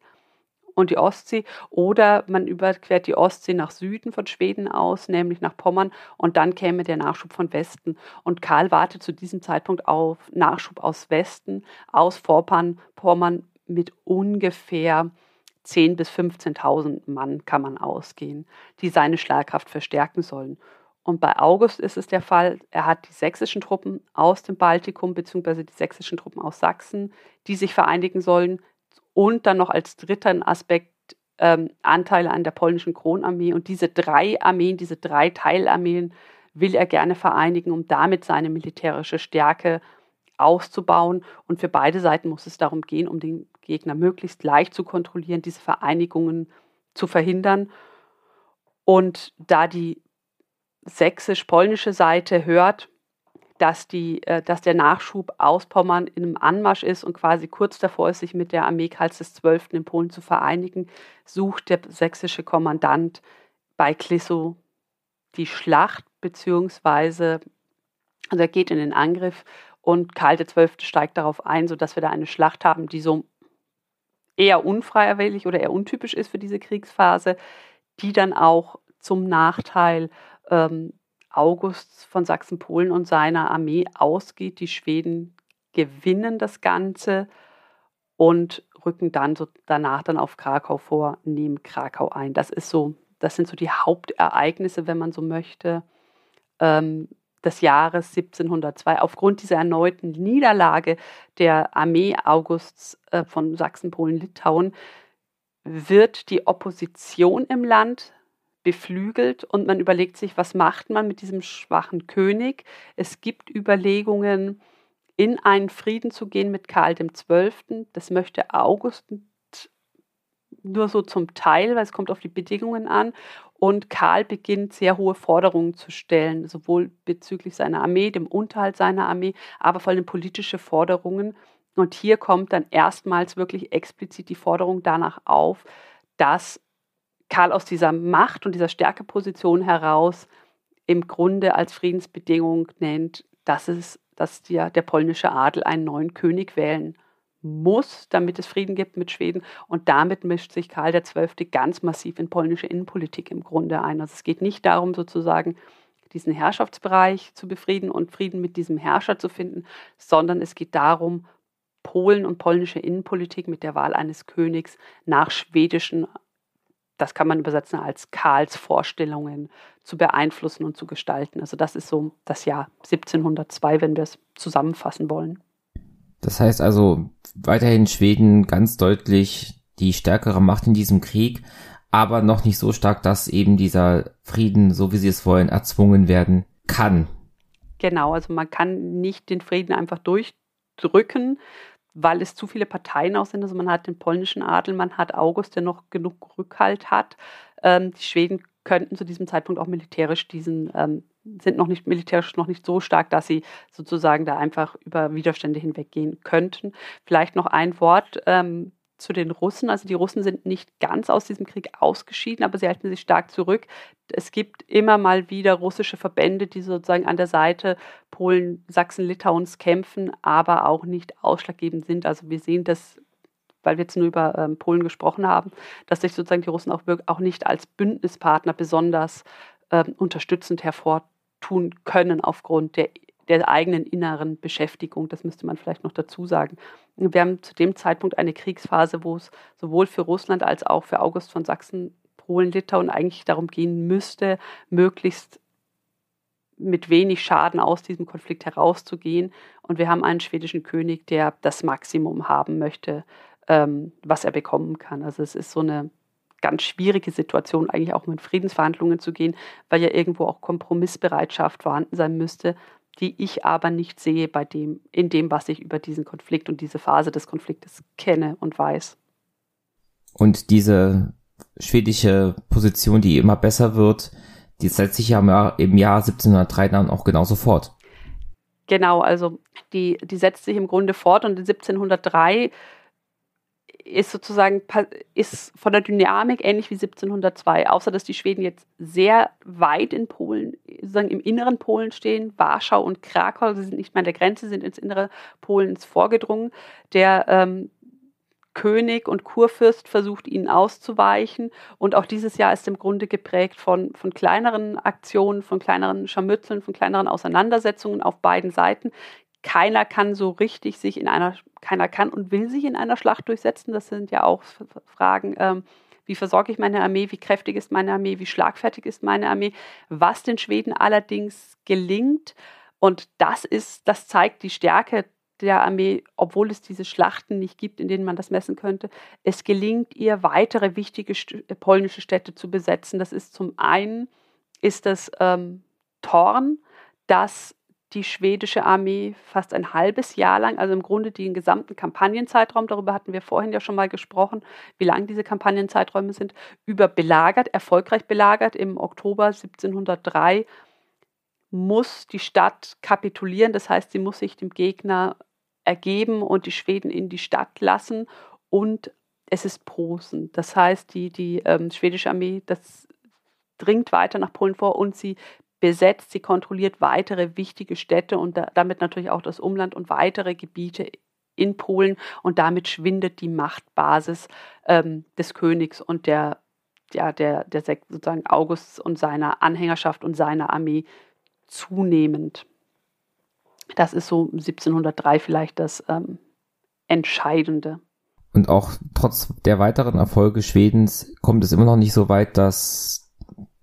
und die Ostsee oder man überquert die Ostsee nach Süden von Schweden aus, nämlich nach Pommern und dann käme der Nachschub von Westen. Und Karl wartet zu diesem Zeitpunkt auf Nachschub aus Westen, aus Vorpommern Pommern mit ungefähr 10.000 bis 15.000 Mann kann man ausgehen, die seine Schlagkraft verstärken sollen. Und bei August ist es der Fall, er hat die sächsischen Truppen aus dem Baltikum bzw. die sächsischen Truppen aus Sachsen, die sich vereinigen sollen, und dann noch als dritten Aspekt ähm, Anteile an der polnischen Kronarmee. Und diese drei Armeen, diese drei Teilarmeen will er gerne vereinigen, um damit seine militärische Stärke auszubauen. Und für beide Seiten muss es darum gehen, um den Gegner möglichst leicht zu kontrollieren, diese Vereinigungen zu verhindern. Und da die sächsisch-polnische Seite hört, dass, die, äh, dass der Nachschub aus Pommern in einem Anmarsch ist und quasi kurz davor ist, sich mit der Armee Karls XII. in Polen zu vereinigen, sucht der sächsische Kommandant bei Klissow die Schlacht, beziehungsweise also er geht in den Angriff und Karl XII. steigt darauf ein, sodass wir da eine Schlacht haben, die so eher unfreiwillig oder eher untypisch ist für diese Kriegsphase, die dann auch zum Nachteil ähm, Augusts von Sachsen-Polen und seiner Armee ausgeht. Die Schweden gewinnen das Ganze und rücken dann so danach dann auf Krakau vor, nehmen Krakau ein. Das ist so, das sind so die Hauptereignisse, wenn man so möchte, ähm, des Jahres 1702. Aufgrund dieser erneuten Niederlage der Armee Augusts äh, von Sachsen-Polen-Litauen wird die Opposition im Land beflügelt und man überlegt sich, was macht man mit diesem schwachen König. Es gibt Überlegungen, in einen Frieden zu gehen mit Karl XII. Das möchte August nur so zum Teil, weil es kommt auf die Bedingungen an. Und Karl beginnt sehr hohe Forderungen zu stellen, sowohl bezüglich seiner Armee, dem Unterhalt seiner Armee, aber vor allem politische Forderungen. Und hier kommt dann erstmals wirklich explizit die Forderung danach auf, dass Karl aus dieser Macht und dieser Stärkeposition heraus im Grunde als Friedensbedingung nennt, dass es, dass der, der polnische Adel einen neuen König wählen muss, damit es Frieden gibt mit Schweden. Und damit mischt sich Karl XII. ganz massiv in polnische Innenpolitik im Grunde ein. Also es geht nicht darum, sozusagen diesen Herrschaftsbereich zu befrieden und Frieden mit diesem Herrscher zu finden, sondern es geht darum, Polen und polnische Innenpolitik mit der Wahl eines Königs nach schwedischen das kann man übersetzen als Karls Vorstellungen zu beeinflussen und zu gestalten. Also das ist so das Jahr 1702, wenn wir es zusammenfassen wollen. Das heißt also weiterhin Schweden ganz deutlich die stärkere Macht in diesem Krieg, aber noch nicht so stark, dass eben dieser Frieden, so wie sie es wollen, erzwungen werden kann. Genau, also man kann nicht den Frieden einfach durchdrücken, weil es zu viele Parteien auch sind. Also man hat den polnischen Adel, man hat August, der noch genug Rückhalt hat. Ähm, die Schweden könnten zu diesem Zeitpunkt auch militärisch diesen, ähm, sind noch nicht militärisch noch nicht so stark, dass sie sozusagen da einfach über Widerstände hinweggehen könnten. Vielleicht noch ein Wort. Ähm, zu den Russen. Also die Russen sind nicht ganz aus diesem Krieg ausgeschieden, aber sie halten sich stark zurück. Es gibt immer mal wieder russische Verbände, die sozusagen an der Seite Polen, Sachsen, Litauens kämpfen, aber auch nicht ausschlaggebend sind. Also wir sehen das, weil wir jetzt nur über ähm, Polen gesprochen haben, dass sich sozusagen die Russen auch, auch nicht als Bündnispartner besonders ähm, unterstützend hervortun können aufgrund der der eigenen inneren Beschäftigung. Das müsste man vielleicht noch dazu sagen. Wir haben zu dem Zeitpunkt eine Kriegsphase, wo es sowohl für Russland als auch für August von Sachsen, Polen, Litauen eigentlich darum gehen müsste, möglichst mit wenig Schaden aus diesem Konflikt herauszugehen. Und wir haben einen schwedischen König, der das Maximum haben möchte, ähm, was er bekommen kann. Also es ist so eine ganz schwierige Situation, eigentlich auch mit Friedensverhandlungen zu gehen, weil ja irgendwo auch Kompromissbereitschaft vorhanden sein müsste, die ich aber nicht sehe bei dem, in dem, was ich über diesen Konflikt und diese Phase des Konfliktes kenne und weiß. Und diese schwedische Position, die immer besser wird, die setzt sich ja im Jahr 1703 dann auch genauso fort. Genau, also die, die setzt sich im Grunde fort und in 1703 ist sozusagen ist von der Dynamik ähnlich wie 1702, außer dass die Schweden jetzt sehr weit in Polen, sozusagen im inneren Polen stehen. Warschau und Krakau, sie sind nicht mehr an der Grenze, sind ins innere Polens vorgedrungen. Der ähm, König und Kurfürst versucht ihnen auszuweichen. Und auch dieses Jahr ist im Grunde geprägt von, von kleineren Aktionen, von kleineren Scharmützeln, von kleineren Auseinandersetzungen auf beiden Seiten keiner kann so richtig sich in einer, keiner kann und will sich in einer Schlacht durchsetzen. Das sind ja auch Fragen, ähm, wie versorge ich meine Armee, wie kräftig ist meine Armee, wie schlagfertig ist meine Armee. Was den Schweden allerdings gelingt, und das ist, das zeigt die Stärke der Armee, obwohl es diese Schlachten nicht gibt, in denen man das messen könnte. Es gelingt ihr, weitere wichtige polnische Städte zu besetzen. Das ist zum einen ist das ähm, Thorn, das die schwedische Armee fast ein halbes Jahr lang, also im Grunde den gesamten Kampagnenzeitraum, darüber hatten wir vorhin ja schon mal gesprochen, wie lang diese Kampagnenzeiträume sind, über belagert, erfolgreich belagert. Im Oktober 1703 muss die Stadt kapitulieren, das heißt, sie muss sich dem Gegner ergeben und die Schweden in die Stadt lassen und es ist Posen. Das heißt, die, die ähm, schwedische Armee, das dringt weiter nach Polen vor und sie besetzt, sie kontrolliert weitere wichtige Städte und da, damit natürlich auch das Umland und weitere Gebiete in Polen und damit schwindet die Machtbasis ähm, des Königs und der, ja, der, der sozusagen Augusts und seiner Anhängerschaft und seiner Armee zunehmend. Das ist so 1703 vielleicht das ähm, Entscheidende. Und auch trotz der weiteren Erfolge Schwedens kommt es immer noch nicht so weit, dass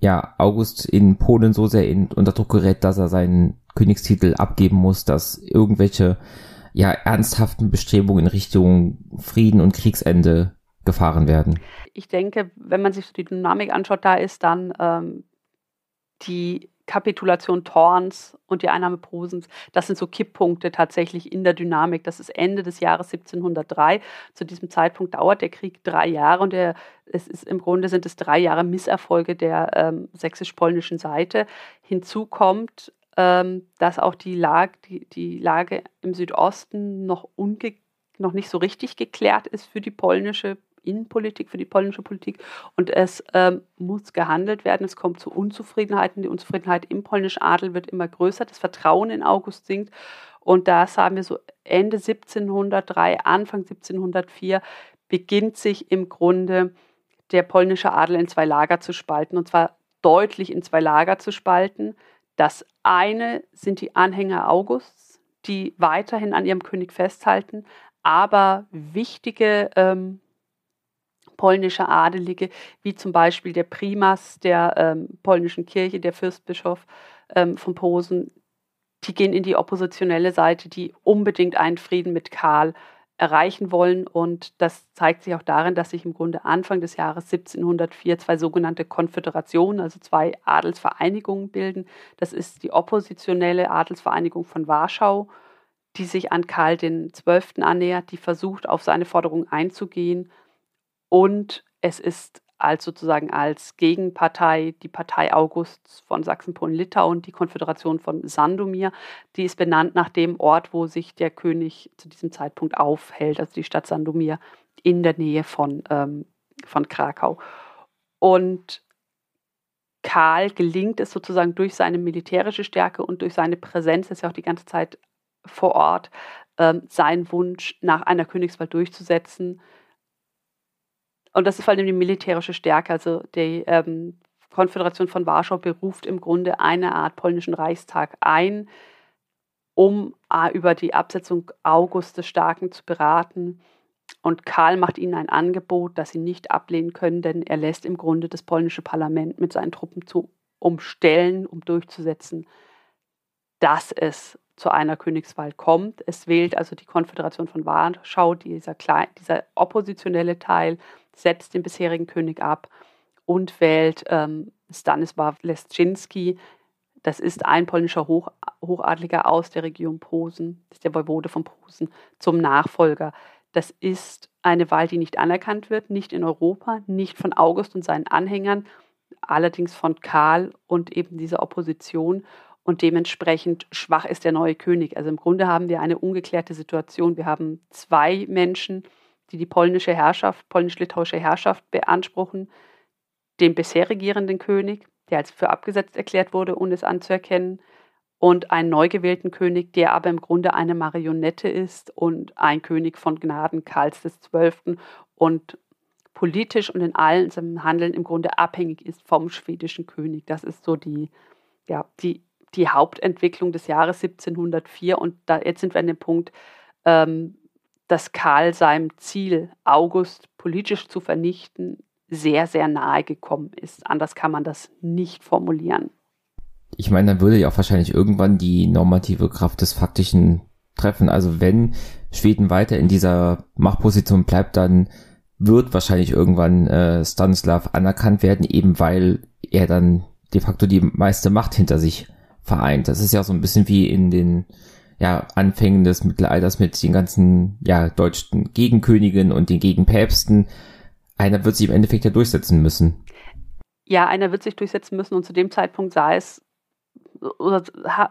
ja, August in Polen so sehr in, unter Druck gerät, dass er seinen Königstitel abgeben muss, dass irgendwelche ja, ernsthaften Bestrebungen in Richtung Frieden und Kriegsende gefahren werden. Ich denke, wenn man sich die Dynamik anschaut, da ist dann ähm, die Kapitulation Thorns und die Einnahme Prosens, das sind so Kipppunkte tatsächlich in der Dynamik. Das ist Ende des Jahres 1703. Zu diesem Zeitpunkt dauert der Krieg drei Jahre und der, es ist im Grunde sind es drei Jahre Misserfolge der ähm, sächsisch-polnischen Seite. Hinzu kommt, ähm, dass auch die Lage, die, die Lage im Südosten noch, unge noch nicht so richtig geklärt ist für die polnische Innenpolitik, für die polnische Politik. Und es ähm, muss gehandelt werden. Es kommt zu Unzufriedenheiten. Die Unzufriedenheit im polnischen Adel wird immer größer. Das Vertrauen in August sinkt. Und da haben wir so Ende 1703, Anfang 1704 beginnt sich im Grunde der polnische Adel in zwei Lager zu spalten. Und zwar deutlich in zwei Lager zu spalten. Das eine sind die Anhänger Augusts, die weiterhin an ihrem König festhalten, aber wichtige ähm, polnische Adelige, wie zum Beispiel der Primas der ähm, polnischen Kirche, der Fürstbischof ähm, von Posen, die gehen in die oppositionelle Seite, die unbedingt einen Frieden mit Karl erreichen wollen. Und das zeigt sich auch darin, dass sich im Grunde Anfang des Jahres 1704 zwei sogenannte Konföderationen, also zwei Adelsvereinigungen bilden. Das ist die oppositionelle Adelsvereinigung von Warschau, die sich an Karl XII. annähert, die versucht, auf seine Forderungen einzugehen. Und es ist als sozusagen als Gegenpartei die Partei Augusts von Sachsen-Polen-Litauen, die Konföderation von Sandomir. Die ist benannt nach dem Ort, wo sich der König zu diesem Zeitpunkt aufhält, also die Stadt Sandomir in der Nähe von, ähm, von Krakau. Und Karl gelingt es sozusagen durch seine militärische Stärke und durch seine Präsenz, ist ja auch die ganze Zeit vor Ort, ähm, seinen Wunsch nach einer Königswahl durchzusetzen und das ist vor allem die militärische Stärke. Also die ähm, Konföderation von Warschau beruft im Grunde eine Art polnischen Reichstag ein, um äh, über die Absetzung August des Starken zu beraten. Und Karl macht ihnen ein Angebot, das sie nicht ablehnen können, denn er lässt im Grunde das polnische Parlament mit seinen Truppen zu umstellen, um durchzusetzen, dass es zu einer Königswahl kommt. Es wählt also die Konföderation von Warschau, dieser, klein, dieser oppositionelle Teil, setzt den bisherigen König ab und wählt ähm, Stanisław Leszczynski. Das ist ein polnischer Hoch, Hochadliger aus der Region Posen, ist der Woiwode von Posen, zum Nachfolger. Das ist eine Wahl, die nicht anerkannt wird, nicht in Europa, nicht von August und seinen Anhängern, allerdings von Karl und eben dieser Opposition. Und dementsprechend schwach ist der neue König. Also im Grunde haben wir eine ungeklärte Situation. Wir haben zwei Menschen, die die polnische Herrschaft, polnisch-litauische Herrschaft beanspruchen, den bisher regierenden König, der als für abgesetzt erklärt wurde, ohne es anzuerkennen, und einen neu gewählten König, der aber im Grunde eine Marionette ist und ein König von Gnaden Karls XII. und politisch und in allen seinem Handeln im Grunde abhängig ist vom schwedischen König. Das ist so die, ja, die, die Hauptentwicklung des Jahres 1704 und da, jetzt sind wir an dem Punkt, ähm, dass Karl seinem Ziel, August politisch zu vernichten, sehr, sehr nahe gekommen ist. Anders kann man das nicht formulieren. Ich meine, dann würde ja auch wahrscheinlich irgendwann die normative Kraft des Faktischen treffen. Also wenn Schweden weiter in dieser Machtposition bleibt, dann wird wahrscheinlich irgendwann äh, Stanislav anerkannt werden, eben weil er dann de facto die meiste Macht hinter sich vereint. Das ist ja so ein bisschen wie in den ja, Anfängen des Mittelalters mit den ganzen, ja, deutschen Gegenkönigen und den Gegenpäpsten. Einer wird sich im Endeffekt ja durchsetzen müssen. Ja, einer wird sich durchsetzen müssen und zu dem Zeitpunkt sah es, oder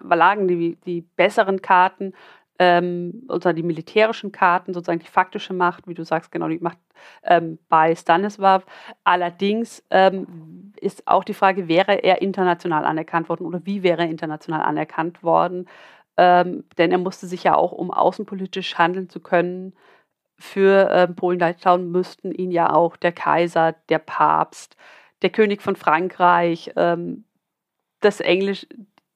lagen die, die besseren Karten, ähm, oder die militärischen Karten, sozusagen die faktische Macht, wie du sagst, genau die Macht ähm, bei Stanislav. Allerdings ähm, ist auch die Frage, wäre er international anerkannt worden oder wie wäre er international anerkannt worden? ähm, denn er musste sich ja auch, um außenpolitisch handeln zu können, für äh, Polen-Litauen müssten ihn ja auch der Kaiser, der Papst, der König von Frankreich, ähm, das Englisch,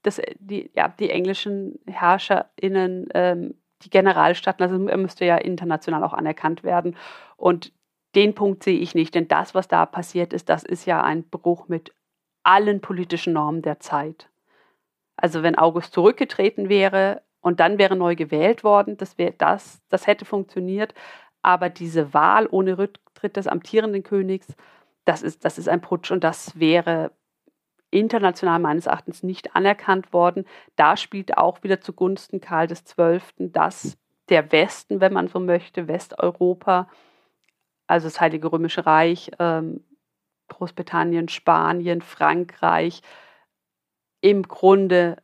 das, die, ja, die englischen HerrscherInnen, ähm, die Generalstaaten, also er müsste ja international auch anerkannt werden. Und den Punkt sehe ich nicht, denn das, was da passiert ist, das ist ja ein Bruch mit allen politischen Normen der Zeit. Also wenn August zurückgetreten wäre und dann wäre neu gewählt worden, das wäre das, das hätte funktioniert. Aber diese Wahl ohne Rücktritt des amtierenden Königs, das ist, das ist ein Putsch und das wäre international meines Erachtens nicht anerkannt worden. Da spielt auch wieder zugunsten Karl XII., dass der Westen, wenn man so möchte, Westeuropa, also das Heilige Römische Reich, ähm, Großbritannien, Spanien, Frankreich, im Grunde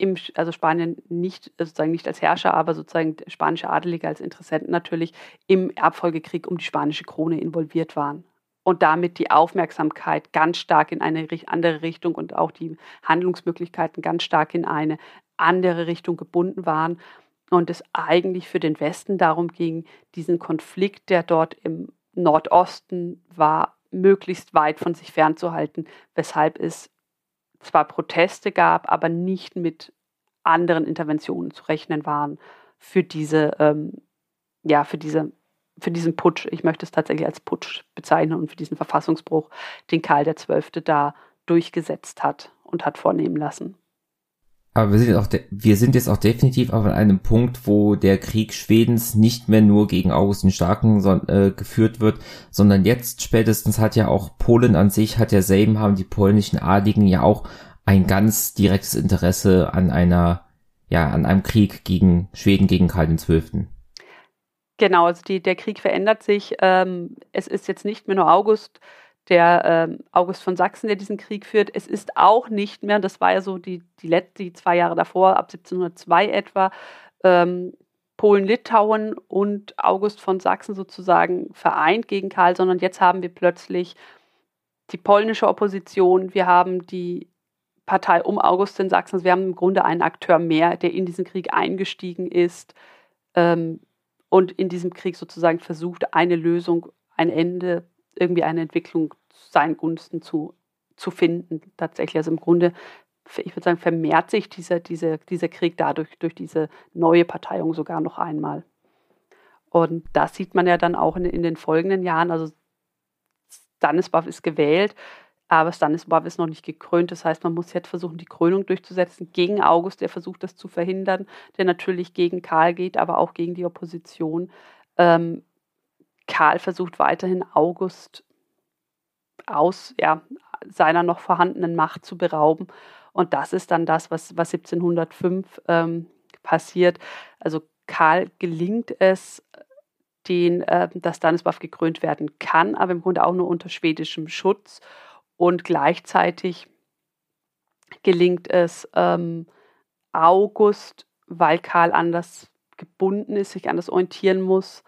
im, also Spanien nicht sozusagen nicht als Herrscher, aber sozusagen spanische Adelige als Interessenten natürlich im Erbfolgekrieg um die spanische Krone involviert waren und damit die Aufmerksamkeit ganz stark in eine andere Richtung und auch die Handlungsmöglichkeiten ganz stark in eine andere Richtung gebunden waren und es eigentlich für den Westen darum ging, diesen Konflikt, der dort im Nordosten war, möglichst weit von sich fernzuhalten, weshalb es zwar Proteste gab, aber nicht mit anderen Interventionen zu rechnen waren für diese, ähm, ja, für diese für diesen Putsch, ich möchte es tatsächlich als Putsch bezeichnen und für diesen Verfassungsbruch, den Karl XII. da durchgesetzt hat und hat vornehmen lassen. Aber wir sind, auch wir sind jetzt auch definitiv auf einem Punkt, wo der Krieg Schwedens nicht mehr nur gegen August den Starken so, äh, geführt wird, sondern jetzt spätestens hat ja auch Polen an sich, hat ja Sejm, haben die polnischen Adligen ja auch ein ganz direktes Interesse an einer, ja, an einem Krieg gegen Schweden, gegen Karl XII. Genau, also die, der Krieg verändert sich. Ähm, es ist jetzt nicht mehr nur August, der ähm, August von Sachsen, der diesen Krieg führt. Es ist auch nicht mehr, das war ja so die, die, Let die zwei Jahre davor, ab 1702 etwa, ähm, Polen-Litauen und August von Sachsen sozusagen vereint gegen Karl, sondern jetzt haben wir plötzlich die polnische Opposition, wir haben die Partei um August in Sachsen, also wir haben im Grunde einen Akteur mehr, der in diesen Krieg eingestiegen ist ähm, und in diesem Krieg sozusagen versucht, eine Lösung, ein Ende irgendwie eine Entwicklung seinen Gunsten zu, zu finden. Tatsächlich, also im Grunde, ich würde sagen, vermehrt sich dieser, dieser, dieser Krieg dadurch, durch diese neue Parteiung sogar noch einmal. Und das sieht man ja dann auch in, in den folgenden Jahren. Also Stanisław ist gewählt, aber Stanisław ist noch nicht gekrönt. Das heißt, man muss jetzt versuchen, die Krönung durchzusetzen gegen August, der versucht, das zu verhindern, der natürlich gegen Karl geht, aber auch gegen die Opposition. Ähm, Karl versucht weiterhin August aus ja, seiner noch vorhandenen Macht zu berauben. Und das ist dann das, was, was 1705 ähm, passiert. Also Karl gelingt es, den, äh, dass Stanislav gekrönt werden kann, aber im Grunde auch nur unter schwedischem Schutz. Und gleichzeitig gelingt es ähm, August, weil Karl anders gebunden ist, sich anders orientieren muss,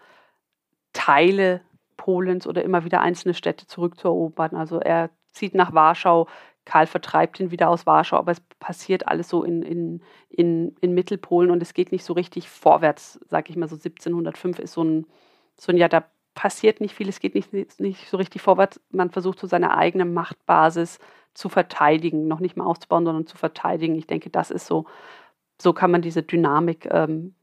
Teile Polens oder immer wieder einzelne Städte zurückzuerobern. Also er zieht nach Warschau, Karl vertreibt ihn wieder aus Warschau, aber es passiert alles so in, in, in, in Mittelpolen und es geht nicht so richtig vorwärts, sage ich mal so 1705 ist so ein, so ein Jahr, da passiert nicht viel, es geht nicht, nicht so richtig vorwärts. Man versucht so seine eigene Machtbasis zu verteidigen, noch nicht mal aufzubauen, sondern zu verteidigen. Ich denke, das ist so, so kann man diese Dynamik ähm,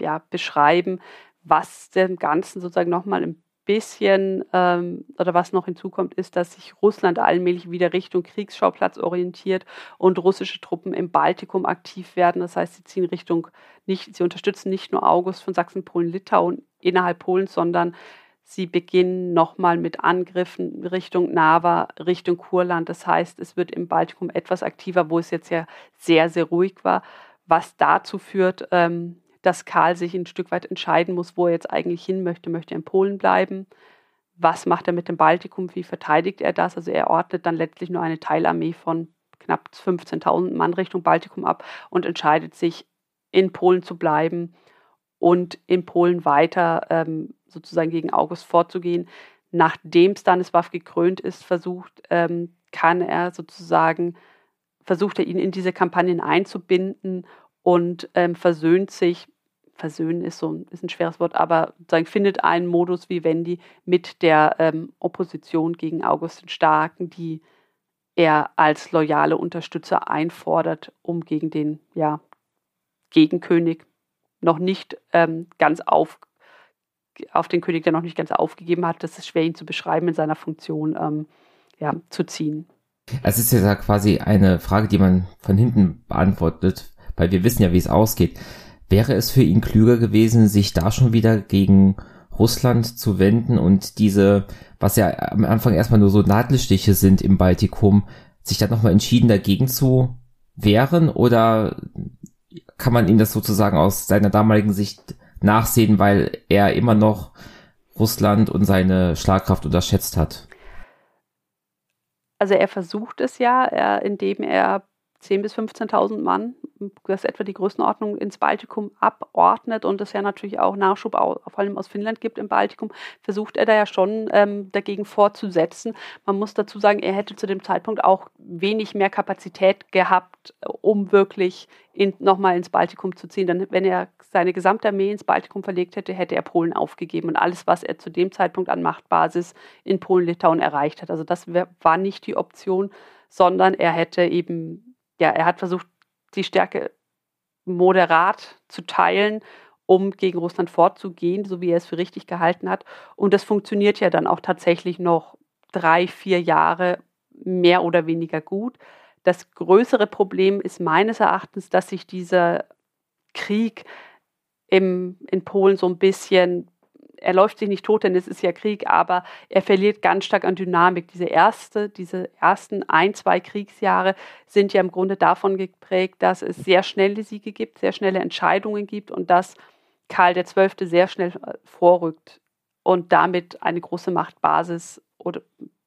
ja, beschreiben was dem Ganzen sozusagen nochmal ein bisschen ähm, oder was noch hinzukommt, ist, dass sich Russland allmählich wieder Richtung Kriegsschauplatz orientiert und russische Truppen im Baltikum aktiv werden. Das heißt, sie ziehen Richtung nicht, sie unterstützen nicht nur August von Sachsen, Polen, Litauen innerhalb Polens, sondern sie beginnen nochmal mit Angriffen Richtung Nava, Richtung Kurland. Das heißt, es wird im Baltikum etwas aktiver, wo es jetzt ja sehr, sehr ruhig war, was dazu führt, ähm, dass Karl sich ein Stück weit entscheiden muss, wo er jetzt eigentlich hin möchte. Möchte er in Polen bleiben? Was macht er mit dem Baltikum? Wie verteidigt er das? Also er ordnet dann letztlich nur eine Teilarmee von knapp 15.000 Mann Richtung Baltikum ab und entscheidet sich, in Polen zu bleiben und in Polen weiter ähm, sozusagen gegen August vorzugehen. Nachdem Stanisław gekrönt ist, versucht, ähm, kann er sozusagen, versucht er ihn in diese Kampagnen einzubinden und ähm, versöhnt sich versöhnen ist so ist ein schweres Wort, aber sagen, findet einen Modus wie Wendy mit der ähm, Opposition gegen August den Starken, die er als loyale Unterstützer einfordert, um gegen den ja, Gegenkönig noch nicht ähm, ganz auf, auf den König, der noch nicht ganz aufgegeben hat, das ist schwer ihn zu beschreiben in seiner Funktion, ähm, ja, zu ziehen. Es ist ja quasi eine Frage, die man von hinten beantwortet, weil wir wissen ja, wie es ausgeht. Wäre es für ihn klüger gewesen, sich da schon wieder gegen Russland zu wenden und diese, was ja am Anfang erstmal nur so Nadelstiche sind im Baltikum, sich dann nochmal entschieden dagegen zu wehren oder kann man ihm das sozusagen aus seiner damaligen Sicht nachsehen, weil er immer noch Russland und seine Schlagkraft unterschätzt hat? Also er versucht es ja, er, indem er 10.000 bis 15.000 Mann, das ist etwa die Größenordnung, ins Baltikum abordnet und es ja natürlich auch Nachschub vor allem aus Finnland gibt im Baltikum, versucht er da ja schon ähm, dagegen vorzusetzen. Man muss dazu sagen, er hätte zu dem Zeitpunkt auch wenig mehr Kapazität gehabt, um wirklich in, nochmal ins Baltikum zu ziehen. Dann, wenn er seine gesamte Armee ins Baltikum verlegt hätte, hätte er Polen aufgegeben und alles, was er zu dem Zeitpunkt an Machtbasis in Polen-Litauen erreicht hat. Also das wär, war nicht die Option, sondern er hätte eben ja, er hat versucht, die Stärke moderat zu teilen um gegen Russland vorzugehen, so wie er es für richtig gehalten hat. Und das funktioniert ja dann auch tatsächlich noch drei, vier Jahre mehr oder weniger gut. Das größere Problem ist meines Erachtens, dass sich dieser Krieg im, in Polen so ein bisschen, er läuft sich nicht tot, denn es ist ja Krieg, aber er verliert ganz stark an Dynamik. Diese erste, diese ersten ein, zwei Kriegsjahre sind ja im Grunde davon geprägt, dass es sehr schnelle Siege gibt, sehr schnelle Entscheidungen gibt und dass Karl XII. sehr schnell äh, vorrückt und damit eine große Machtbasis oder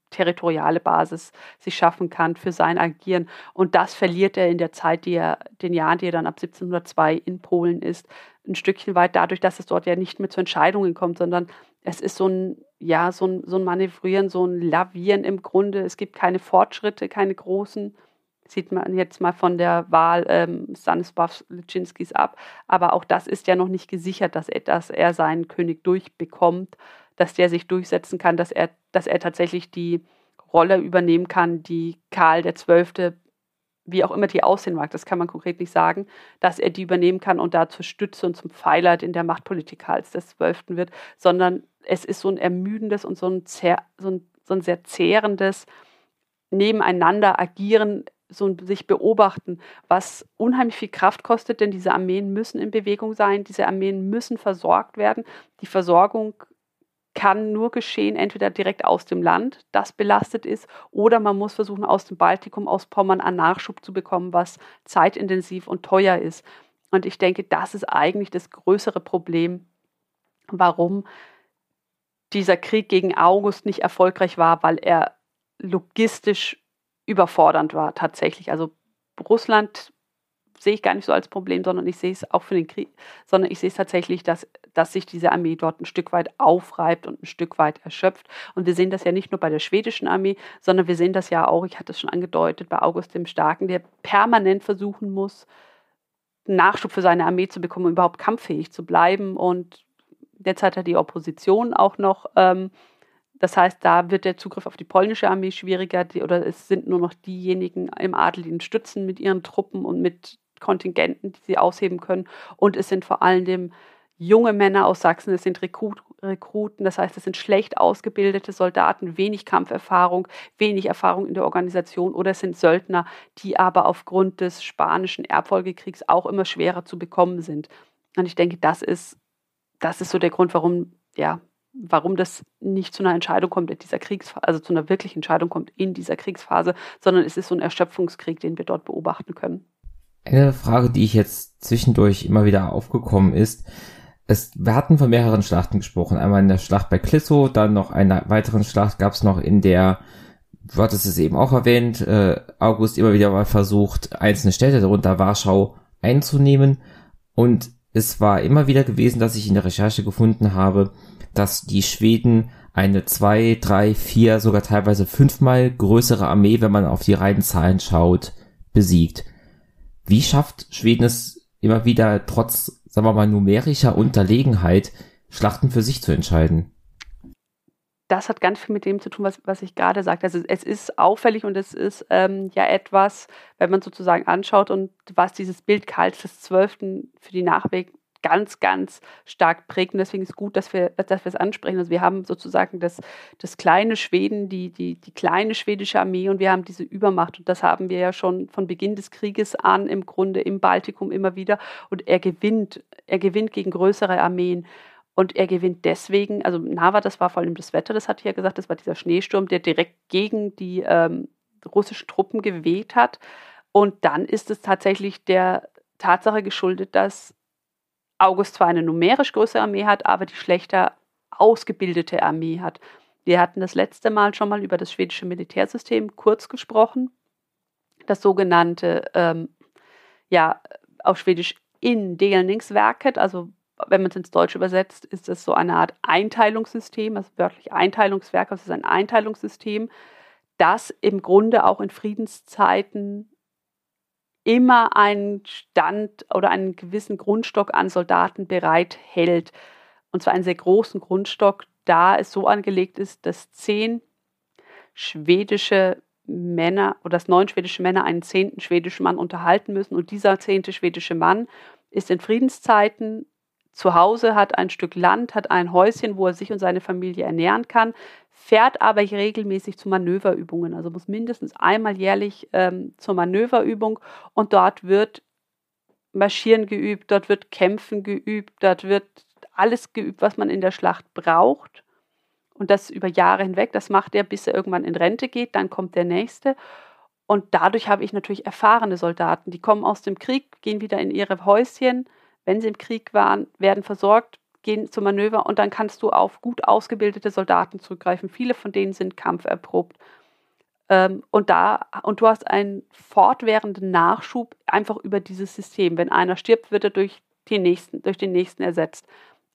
territoriale Basis sich schaffen kann für sein Agieren. Und das verliert er in der Zeit, die er, den Jahren, die er dann ab 1702 in Polen ist, ein Stückchen weit dadurch, dass es dort ja nicht mehr zu Entscheidungen kommt, sondern es ist so ein, ja, so ein, so ein Manövrieren, so ein Lavieren im Grunde. Es gibt keine Fortschritte, keine großen sieht man jetzt mal von der Wahl ähm, Stanisław Lyczynskis ab. Aber auch das ist ja noch nicht gesichert, dass dass er seinen König durchbekommt, dass der sich durchsetzen kann, dass er, dass er tatsächlich die Rolle übernehmen kann, die Karl XII., wie auch immer die aussehen mag, das kann man konkret nicht sagen, dass er die übernehmen kann und da zur Stütze und zum Pfeiler in der Machtpolitik Karls XII. wird, sondern es ist so ein ermüdendes und so ein, so ein, so ein sehr zehrendes Nebeneinander agieren so sich beobachten, was unheimlich viel Kraft kostet, denn diese Armeen müssen in Bewegung sein, diese Armeen müssen versorgt werden. Die Versorgung kann nur geschehen, entweder direkt aus dem Land, das belastet ist, oder man muss versuchen, aus dem Baltikum, aus Pommern einen Nachschub zu bekommen, was zeitintensiv und teuer ist. Und ich denke, das ist eigentlich das größere Problem, warum dieser Krieg gegen August nicht erfolgreich war, weil er logistisch überfordernd war tatsächlich. Also Russland sehe ich gar nicht so als Problem, sondern ich sehe es auch für den Krieg, sondern ich sehe es tatsächlich, dass, dass sich diese Armee dort ein Stück weit aufreibt und ein Stück weit erschöpft. Und wir sehen das ja nicht nur bei der schwedischen Armee, sondern wir sehen das ja auch, ich hatte es schon angedeutet, bei August dem Starken, der permanent versuchen muss, Nachschub für seine Armee zu bekommen, um überhaupt kampffähig zu bleiben. Und derzeit hat die Opposition auch noch ähm, das heißt, da wird der Zugriff auf die polnische Armee schwieriger die, oder es sind nur noch diejenigen im Adel, die ihn stützen mit ihren Truppen und mit Kontingenten, die sie ausheben können. Und es sind vor allem junge Männer aus Sachsen, es sind Rekrut, Rekruten, das heißt, es sind schlecht ausgebildete Soldaten, wenig Kampferfahrung, wenig Erfahrung in der Organisation oder es sind Söldner, die aber aufgrund des spanischen Erbfolgekriegs auch immer schwerer zu bekommen sind. Und ich denke, das ist, das ist so der Grund, warum ja, warum das nicht zu einer Entscheidung kommt in dieser Kriegsphase, also zu einer wirklichen Entscheidung kommt in dieser Kriegsphase, sondern es ist so ein Erschöpfungskrieg, den wir dort beobachten können. Eine Frage, die ich jetzt zwischendurch immer wieder aufgekommen ist, es, wir hatten von mehreren Schlachten gesprochen. Einmal in der Schlacht bei Klisso, dann noch eine weiteren Schlacht gab es noch in der, du hattest es eben auch erwähnt, äh, August immer wieder mal versucht, einzelne Städte, darunter Warschau, einzunehmen. Und es war immer wieder gewesen, dass ich in der Recherche gefunden habe, dass die Schweden eine zwei, drei, vier, sogar teilweise fünfmal größere Armee, wenn man auf die reinen Zahlen schaut, besiegt. Wie schafft Schweden es immer wieder trotz, sagen wir mal, numerischer Unterlegenheit, Schlachten für sich zu entscheiden? das hat ganz viel mit dem zu tun, was, was ich gerade sagte. Also es ist auffällig und es ist ähm, ja etwas, wenn man sozusagen anschaut und was dieses Bild Karls des Zwölften für die Nachwelt ganz, ganz stark prägt. Und deswegen ist es gut, dass wir, dass es ansprechen. Also wir haben sozusagen das, das kleine Schweden, die, die, die kleine schwedische Armee und wir haben diese Übermacht. Und das haben wir ja schon von Beginn des Krieges an im Grunde im Baltikum immer wieder. Und er gewinnt, er gewinnt gegen größere Armeen. Und er gewinnt deswegen, also Nava, das war vor allem das Wetter, das hatte ich ja gesagt, das war dieser Schneesturm, der direkt gegen die ähm, russischen Truppen geweht hat. Und dann ist es tatsächlich der Tatsache geschuldet, dass August zwar eine numerisch größere Armee hat, aber die schlechter ausgebildete Armee hat. Wir hatten das letzte Mal schon mal über das schwedische Militärsystem kurz gesprochen. Das sogenannte, ähm, ja, auf Schwedisch Indelningsverket, also wenn man es ins Deutsche übersetzt, ist es so eine Art Einteilungssystem, also wörtlich Einteilungswerk, also es ist ein Einteilungssystem, das im Grunde auch in Friedenszeiten immer einen Stand oder einen gewissen Grundstock an Soldaten bereithält. Und zwar einen sehr großen Grundstock, da es so angelegt ist, dass zehn schwedische Männer oder dass neun schwedische Männer einen zehnten schwedischen Mann unterhalten müssen. Und dieser zehnte schwedische Mann ist in Friedenszeiten zu Hause, hat ein Stück Land, hat ein Häuschen, wo er sich und seine Familie ernähren kann, fährt aber regelmäßig zu Manöverübungen, also muss mindestens einmal jährlich ähm, zur Manöverübung und dort wird Marschieren geübt, dort wird Kämpfen geübt, dort wird alles geübt, was man in der Schlacht braucht. Und das über Jahre hinweg. Das macht er, bis er irgendwann in Rente geht. Dann kommt der nächste. Und dadurch habe ich natürlich erfahrene Soldaten, die kommen aus dem Krieg, gehen wieder in ihre Häuschen, wenn sie im Krieg waren, werden versorgt, gehen zum Manöver und dann kannst du auf gut ausgebildete Soldaten zurückgreifen. Viele von denen sind kampferprobt. Ähm, und da, und du hast einen fortwährenden Nachschub einfach über dieses System. Wenn einer stirbt, wird er durch den nächsten, durch den nächsten ersetzt.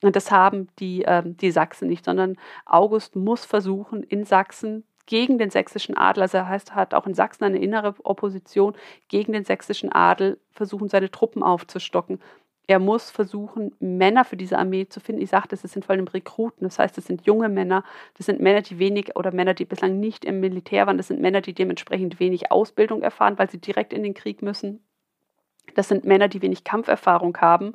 Und das haben die, ähm, die Sachsen nicht, sondern August muss versuchen, in Sachsen gegen den sächsischen Adel, also er heißt, hat auch in Sachsen eine innere Opposition gegen den sächsischen Adel, versuchen, seine Truppen aufzustocken. Er muss versuchen, Männer für diese Armee zu finden. Ich sagte, es sind vor allem Rekruten, das heißt, es sind junge Männer, das sind Männer, die wenig oder Männer, die bislang nicht im Militär waren, das sind Männer, die dementsprechend wenig Ausbildung erfahren, weil sie direkt in den Krieg müssen. Das sind Männer, die wenig Kampferfahrung haben.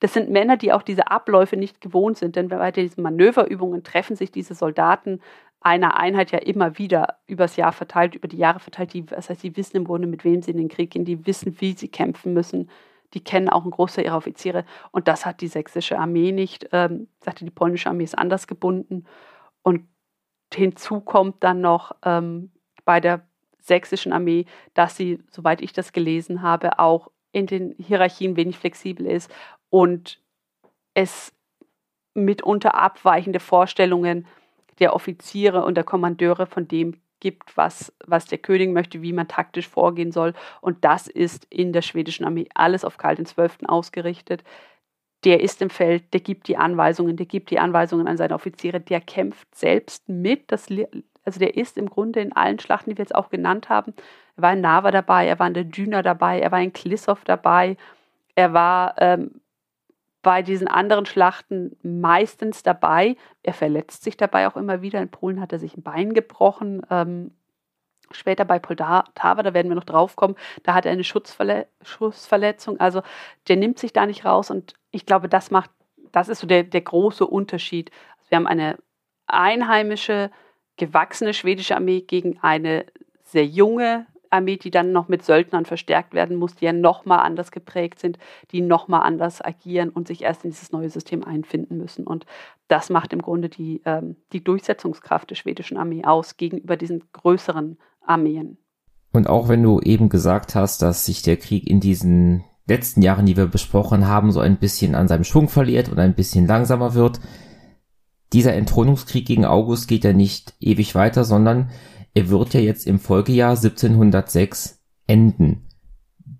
Das sind Männer, die auch diese Abläufe nicht gewohnt sind, denn bei diesen Manöverübungen treffen sich diese Soldaten einer Einheit ja immer wieder übers Jahr verteilt, über die Jahre verteilt. Die, das heißt, die wissen im Grunde, mit wem sie in den Krieg gehen, die wissen, wie sie kämpfen müssen. Die kennen auch einen Großteil ihrer Offiziere. Und das hat die sächsische Armee nicht. Ähm, sagte, die polnische Armee ist anders gebunden. Und hinzu kommt dann noch ähm, bei der sächsischen Armee, dass sie, soweit ich das gelesen habe, auch in den Hierarchien wenig flexibel ist und es mitunter abweichende Vorstellungen der Offiziere und der Kommandeure von dem gibt, was, was der König möchte, wie man taktisch vorgehen soll. Und das ist in der schwedischen Armee alles auf Karl XII. ausgerichtet. Der ist im Feld, der gibt die Anweisungen, der gibt die Anweisungen an seine Offiziere, der kämpft selbst mit. Das, also der ist im Grunde in allen Schlachten, die wir jetzt auch genannt haben. Er war in Nava dabei, er war in der Düna dabei, er war in Klissow dabei, er war ähm, bei diesen anderen Schlachten meistens dabei. Er verletzt sich dabei auch immer wieder. In Polen hat er sich ein Bein gebrochen. Ähm, später bei Poltava, da werden wir noch drauf kommen, da hat er eine Schutzverle Schussverletzung. Also der nimmt sich da nicht raus und ich glaube, das macht, das ist so der, der große Unterschied. Also wir haben eine einheimische, gewachsene schwedische Armee gegen eine sehr junge, Armee, die dann noch mit Söldnern verstärkt werden muss, die ja nochmal anders geprägt sind, die nochmal anders agieren und sich erst in dieses neue System einfinden müssen. Und das macht im Grunde die, ähm, die Durchsetzungskraft der schwedischen Armee aus gegenüber diesen größeren Armeen. Und auch wenn du eben gesagt hast, dass sich der Krieg in diesen letzten Jahren, die wir besprochen haben, so ein bisschen an seinem Schwung verliert und ein bisschen langsamer wird, dieser Entthronungskrieg gegen August geht ja nicht ewig weiter, sondern er wird ja jetzt im Folgejahr 1706 enden.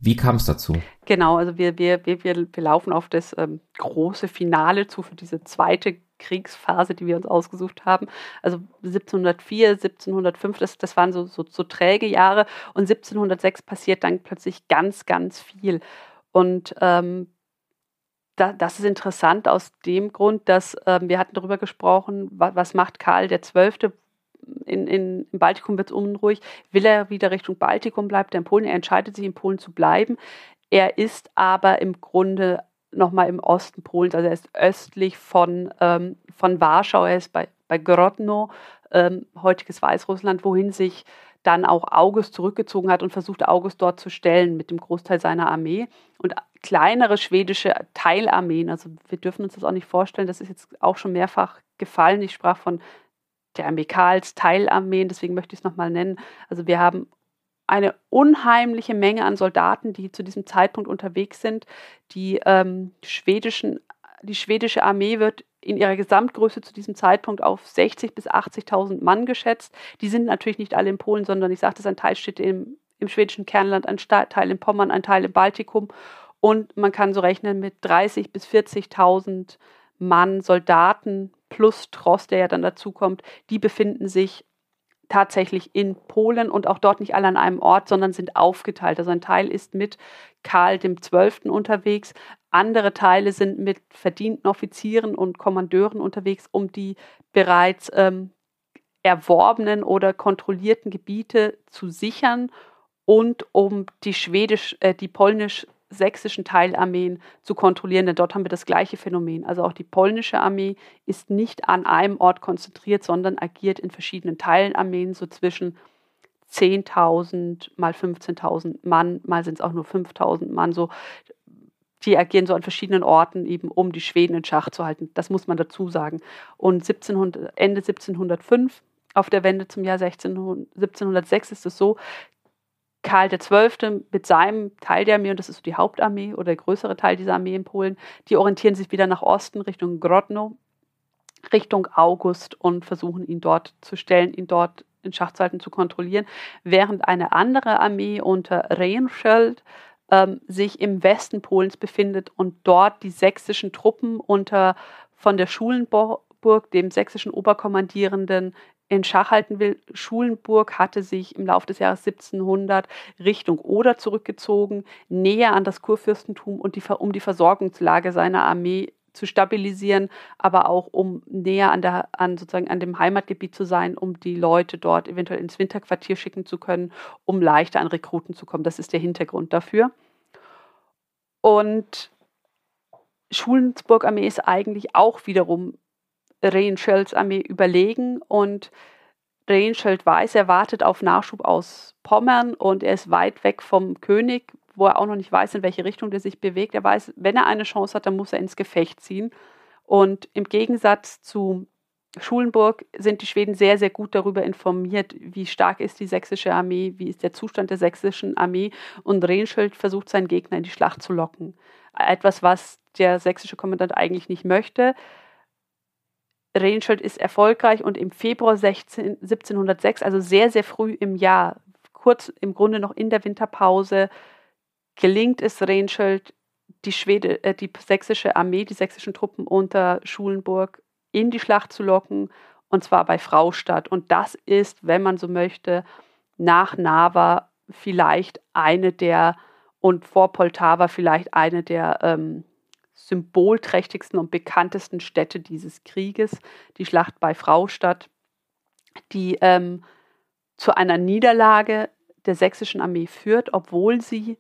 Wie kam es dazu? Genau, also wir, wir, wir, wir laufen auf das ähm, große Finale zu für diese zweite Kriegsphase, die wir uns ausgesucht haben. Also 1704, 1705, das, das waren so, so, so träge Jahre und 1706 passiert dann plötzlich ganz, ganz viel. Und ähm, da, das ist interessant aus dem Grund, dass ähm, wir hatten darüber gesprochen, was, was macht Karl XII., in, in, im Baltikum wird es unruhig. Will er wieder Richtung Baltikum, bleibt er in Polen. Er entscheidet sich, in Polen zu bleiben. Er ist aber im Grunde nochmal im Osten Polens, also er ist östlich von, ähm, von Warschau, er ist bei, bei Grodno, ähm, heutiges Weißrussland, wohin sich dann auch August zurückgezogen hat und versuchte August dort zu stellen mit dem Großteil seiner Armee. Und kleinere schwedische Teilarmeen, also wir dürfen uns das auch nicht vorstellen, das ist jetzt auch schon mehrfach gefallen. Ich sprach von der Amikals, Teilarmeen, deswegen möchte ich es nochmal nennen. Also wir haben eine unheimliche Menge an Soldaten, die zu diesem Zeitpunkt unterwegs sind. Die, ähm, schwedischen, die schwedische Armee wird in ihrer Gesamtgröße zu diesem Zeitpunkt auf 60.000 bis 80.000 Mann geschätzt. Die sind natürlich nicht alle in Polen, sondern ich sagte, ein Teil steht im, im schwedischen Kernland, ein Teil in Pommern, ein Teil im Baltikum. Und man kann so rechnen mit 30.000 bis 40.000 Mann, Soldaten plus Tross, der ja dann dazukommt, die befinden sich tatsächlich in Polen und auch dort nicht alle an einem Ort, sondern sind aufgeteilt. Also ein Teil ist mit Karl dem Zwölften unterwegs, andere Teile sind mit verdienten Offizieren und Kommandeuren unterwegs, um die bereits ähm, erworbenen oder kontrollierten Gebiete zu sichern und um die schwedisch, äh, die polnisch sächsischen Teilarmeen zu kontrollieren, denn dort haben wir das gleiche Phänomen. Also auch die polnische Armee ist nicht an einem Ort konzentriert, sondern agiert in verschiedenen Teilarmeen, so zwischen 10.000 mal 15.000 Mann, mal sind es auch nur 5.000 Mann, so die agieren so an verschiedenen Orten eben, um die Schweden in Schach zu halten. Das muss man dazu sagen. Und 1700, Ende 1705, auf der Wende zum Jahr 1600, 1706 ist es so, Karl XII. mit seinem Teil der Armee, und das ist die Hauptarmee oder der größere Teil dieser Armee in Polen, die orientieren sich wieder nach Osten, Richtung Grodno, Richtung August und versuchen ihn dort zu stellen, ihn dort in Schach zu kontrollieren, während eine andere Armee unter Rehnschild ähm, sich im Westen Polens befindet und dort die sächsischen Truppen unter von der Schulenburg, dem sächsischen Oberkommandierenden, in Schach halten will. Schulenburg hatte sich im Laufe des Jahres 1700 Richtung Oder zurückgezogen, näher an das Kurfürstentum und die, um die Versorgungslage seiner Armee zu stabilisieren, aber auch um näher an, der, an, sozusagen an dem Heimatgebiet zu sein, um die Leute dort eventuell ins Winterquartier schicken zu können, um leichter an Rekruten zu kommen. Das ist der Hintergrund dafür. Und Schulensburg-Armee ist eigentlich auch wiederum Rehenschelds Armee überlegen und Rehenscheld weiß, er wartet auf Nachschub aus Pommern und er ist weit weg vom König, wo er auch noch nicht weiß, in welche Richtung der sich bewegt. Er weiß, wenn er eine Chance hat, dann muss er ins Gefecht ziehen. Und im Gegensatz zu Schulenburg sind die Schweden sehr, sehr gut darüber informiert, wie stark ist die sächsische Armee, wie ist der Zustand der sächsischen Armee. Und Rehnschild versucht, seinen Gegner in die Schlacht zu locken. Etwas, was der sächsische Kommandant eigentlich nicht möchte. Rehnschild ist erfolgreich und im Februar 16, 1706, also sehr, sehr früh im Jahr, kurz im Grunde noch in der Winterpause, gelingt es Rehnschild, die, Schwede, äh, die sächsische Armee, die sächsischen Truppen unter Schulenburg in die Schlacht zu locken, und zwar bei Fraustadt. Und das ist, wenn man so möchte, nach Nava vielleicht eine der und vor Poltava vielleicht eine der ähm, symbolträchtigsten und bekanntesten Städte dieses Krieges, die Schlacht bei Fraustadt, die ähm, zu einer Niederlage der sächsischen Armee führt, obwohl sie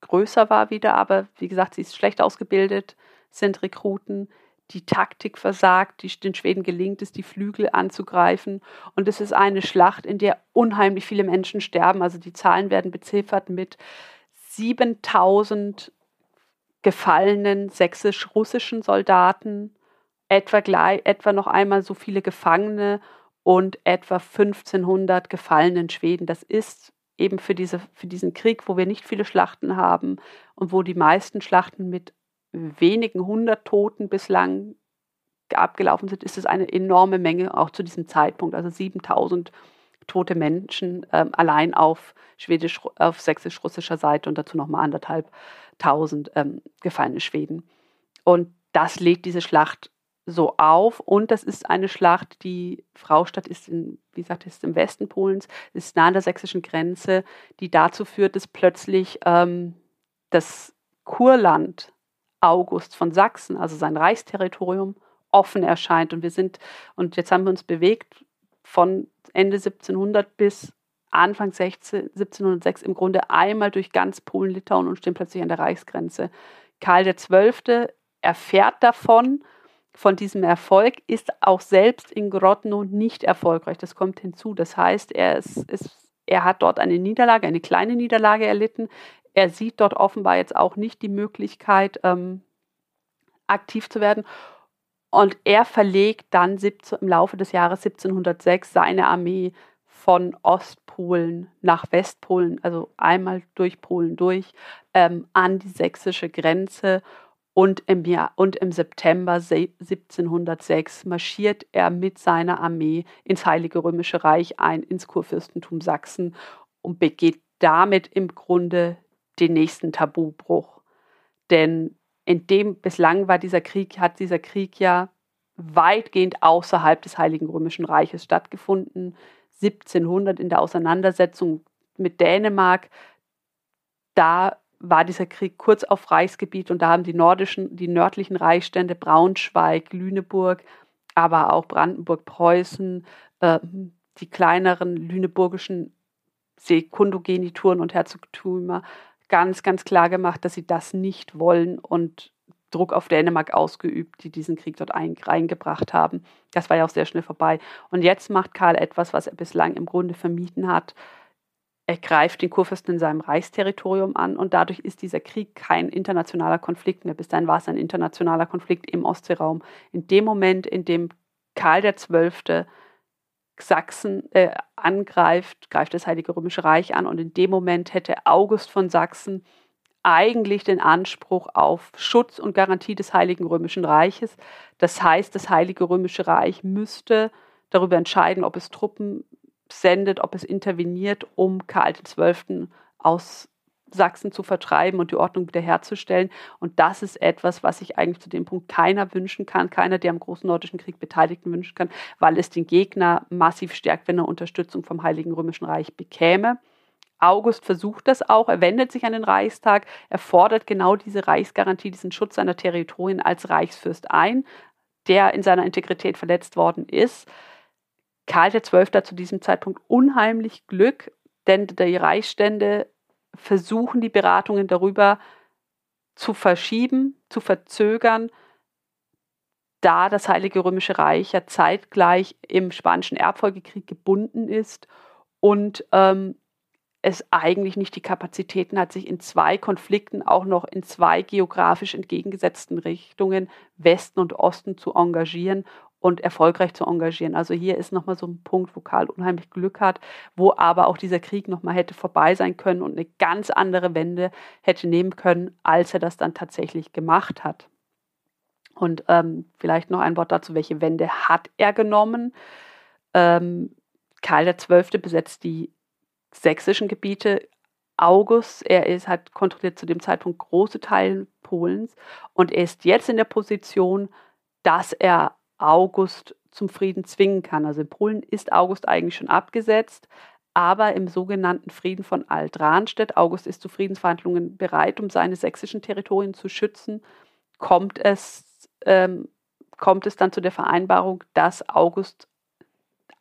größer war wieder, aber wie gesagt, sie ist schlecht ausgebildet, sind Rekruten, die Taktik versagt, die, den Schweden gelingt es, die Flügel anzugreifen. Und es ist eine Schlacht, in der unheimlich viele Menschen sterben. Also die Zahlen werden beziffert mit 7000 gefallenen sächsisch-russischen Soldaten, etwa, gleich, etwa noch einmal so viele Gefangene und etwa 1500 gefallenen Schweden. Das ist eben für, diese, für diesen Krieg, wo wir nicht viele Schlachten haben und wo die meisten Schlachten mit wenigen hundert Toten bislang abgelaufen sind, ist es eine enorme Menge auch zu diesem Zeitpunkt. Also 7000 tote Menschen ähm, allein auf auf sächsisch-russischer Seite und dazu nochmal anderthalb tausend ähm, gefallene Schweden. Und das legt diese Schlacht so auf. Und das ist eine Schlacht, die Fraustadt ist, in, wie gesagt, ist im Westen Polens, ist nah an der sächsischen Grenze, die dazu führt, dass plötzlich ähm, das Kurland August von Sachsen, also sein Reichsterritorium, offen erscheint. Und wir sind, und jetzt haben wir uns bewegt von Ende 1700 bis Anfang 16, 1706 im Grunde einmal durch ganz Polen, Litauen und stehen plötzlich an der Reichsgrenze. Karl XII. erfährt davon, von diesem Erfolg, ist auch selbst in Grodno nicht erfolgreich. Das kommt hinzu. Das heißt, er, ist, ist, er hat dort eine Niederlage, eine kleine Niederlage erlitten. Er sieht dort offenbar jetzt auch nicht die Möglichkeit, ähm, aktiv zu werden. Und er verlegt dann im Laufe des Jahres 1706 seine Armee von Ostpolen nach Westpolen, also einmal durch Polen durch, ähm, an die sächsische Grenze. Und im, Jahr, und im September 1706 marschiert er mit seiner Armee ins Heilige Römische Reich ein, ins Kurfürstentum Sachsen und begeht damit im Grunde den nächsten Tabubruch. Denn in dem bislang war dieser Krieg, hat dieser Krieg ja weitgehend außerhalb des Heiligen Römischen Reiches stattgefunden. 1700 in der Auseinandersetzung mit Dänemark, da war dieser Krieg kurz auf Reichsgebiet und da haben die nordischen, die nördlichen Reichsstände Braunschweig, Lüneburg, aber auch Brandenburg, Preußen, äh, die kleineren lüneburgischen Sekundogenituren und Herzogtümer ganz, ganz klar gemacht, dass sie das nicht wollen und Druck auf Dänemark ausgeübt, die diesen Krieg dort ein, reingebracht haben. Das war ja auch sehr schnell vorbei. Und jetzt macht Karl etwas, was er bislang im Grunde vermieden hat. Er greift den Kurfürsten in seinem Reichsterritorium an und dadurch ist dieser Krieg kein internationaler Konflikt mehr. Bis dahin war es ein internationaler Konflikt im Ostseeraum. In dem Moment, in dem Karl XII. Sachsen äh, angreift, greift das Heilige Römische Reich an und in dem Moment hätte August von Sachsen eigentlich den Anspruch auf Schutz und Garantie des Heiligen Römischen Reiches. Das heißt, das Heilige Römische Reich müsste darüber entscheiden, ob es Truppen sendet, ob es interveniert, um Karl XII. aus Sachsen zu vertreiben und die Ordnung wiederherzustellen. Und das ist etwas, was sich eigentlich zu dem Punkt keiner wünschen kann, keiner der am Großen Nordischen Krieg Beteiligten wünschen kann, weil es den Gegner massiv stärkt, wenn er Unterstützung vom Heiligen Römischen Reich bekäme. August versucht das auch, er wendet sich an den Reichstag, er fordert genau diese Reichsgarantie, diesen Schutz seiner Territorien als Reichsfürst ein, der in seiner Integrität verletzt worden ist. Karl XII. hat zu diesem Zeitpunkt unheimlich Glück, denn die Reichsstände versuchen, die Beratungen darüber zu verschieben, zu verzögern, da das Heilige Römische Reich ja zeitgleich im Spanischen Erbfolgekrieg gebunden ist und ähm, es eigentlich nicht die Kapazitäten hat, sich in zwei Konflikten auch noch in zwei geografisch entgegengesetzten Richtungen, Westen und Osten, zu engagieren und erfolgreich zu engagieren. Also hier ist nochmal so ein Punkt, wo Karl unheimlich Glück hat, wo aber auch dieser Krieg nochmal hätte vorbei sein können und eine ganz andere Wende hätte nehmen können, als er das dann tatsächlich gemacht hat. Und ähm, vielleicht noch ein Wort dazu, welche Wende hat er genommen? Ähm, Karl XII. besetzt die sächsischen Gebiete. August, er ist, hat kontrolliert zu dem Zeitpunkt große Teile Polens und er ist jetzt in der Position, dass er August zum Frieden zwingen kann. Also in Polen ist August eigentlich schon abgesetzt, aber im sogenannten Frieden von Alt-Rahnstedt, August ist zu Friedensverhandlungen bereit, um seine sächsischen Territorien zu schützen, kommt es, ähm, kommt es dann zu der Vereinbarung, dass August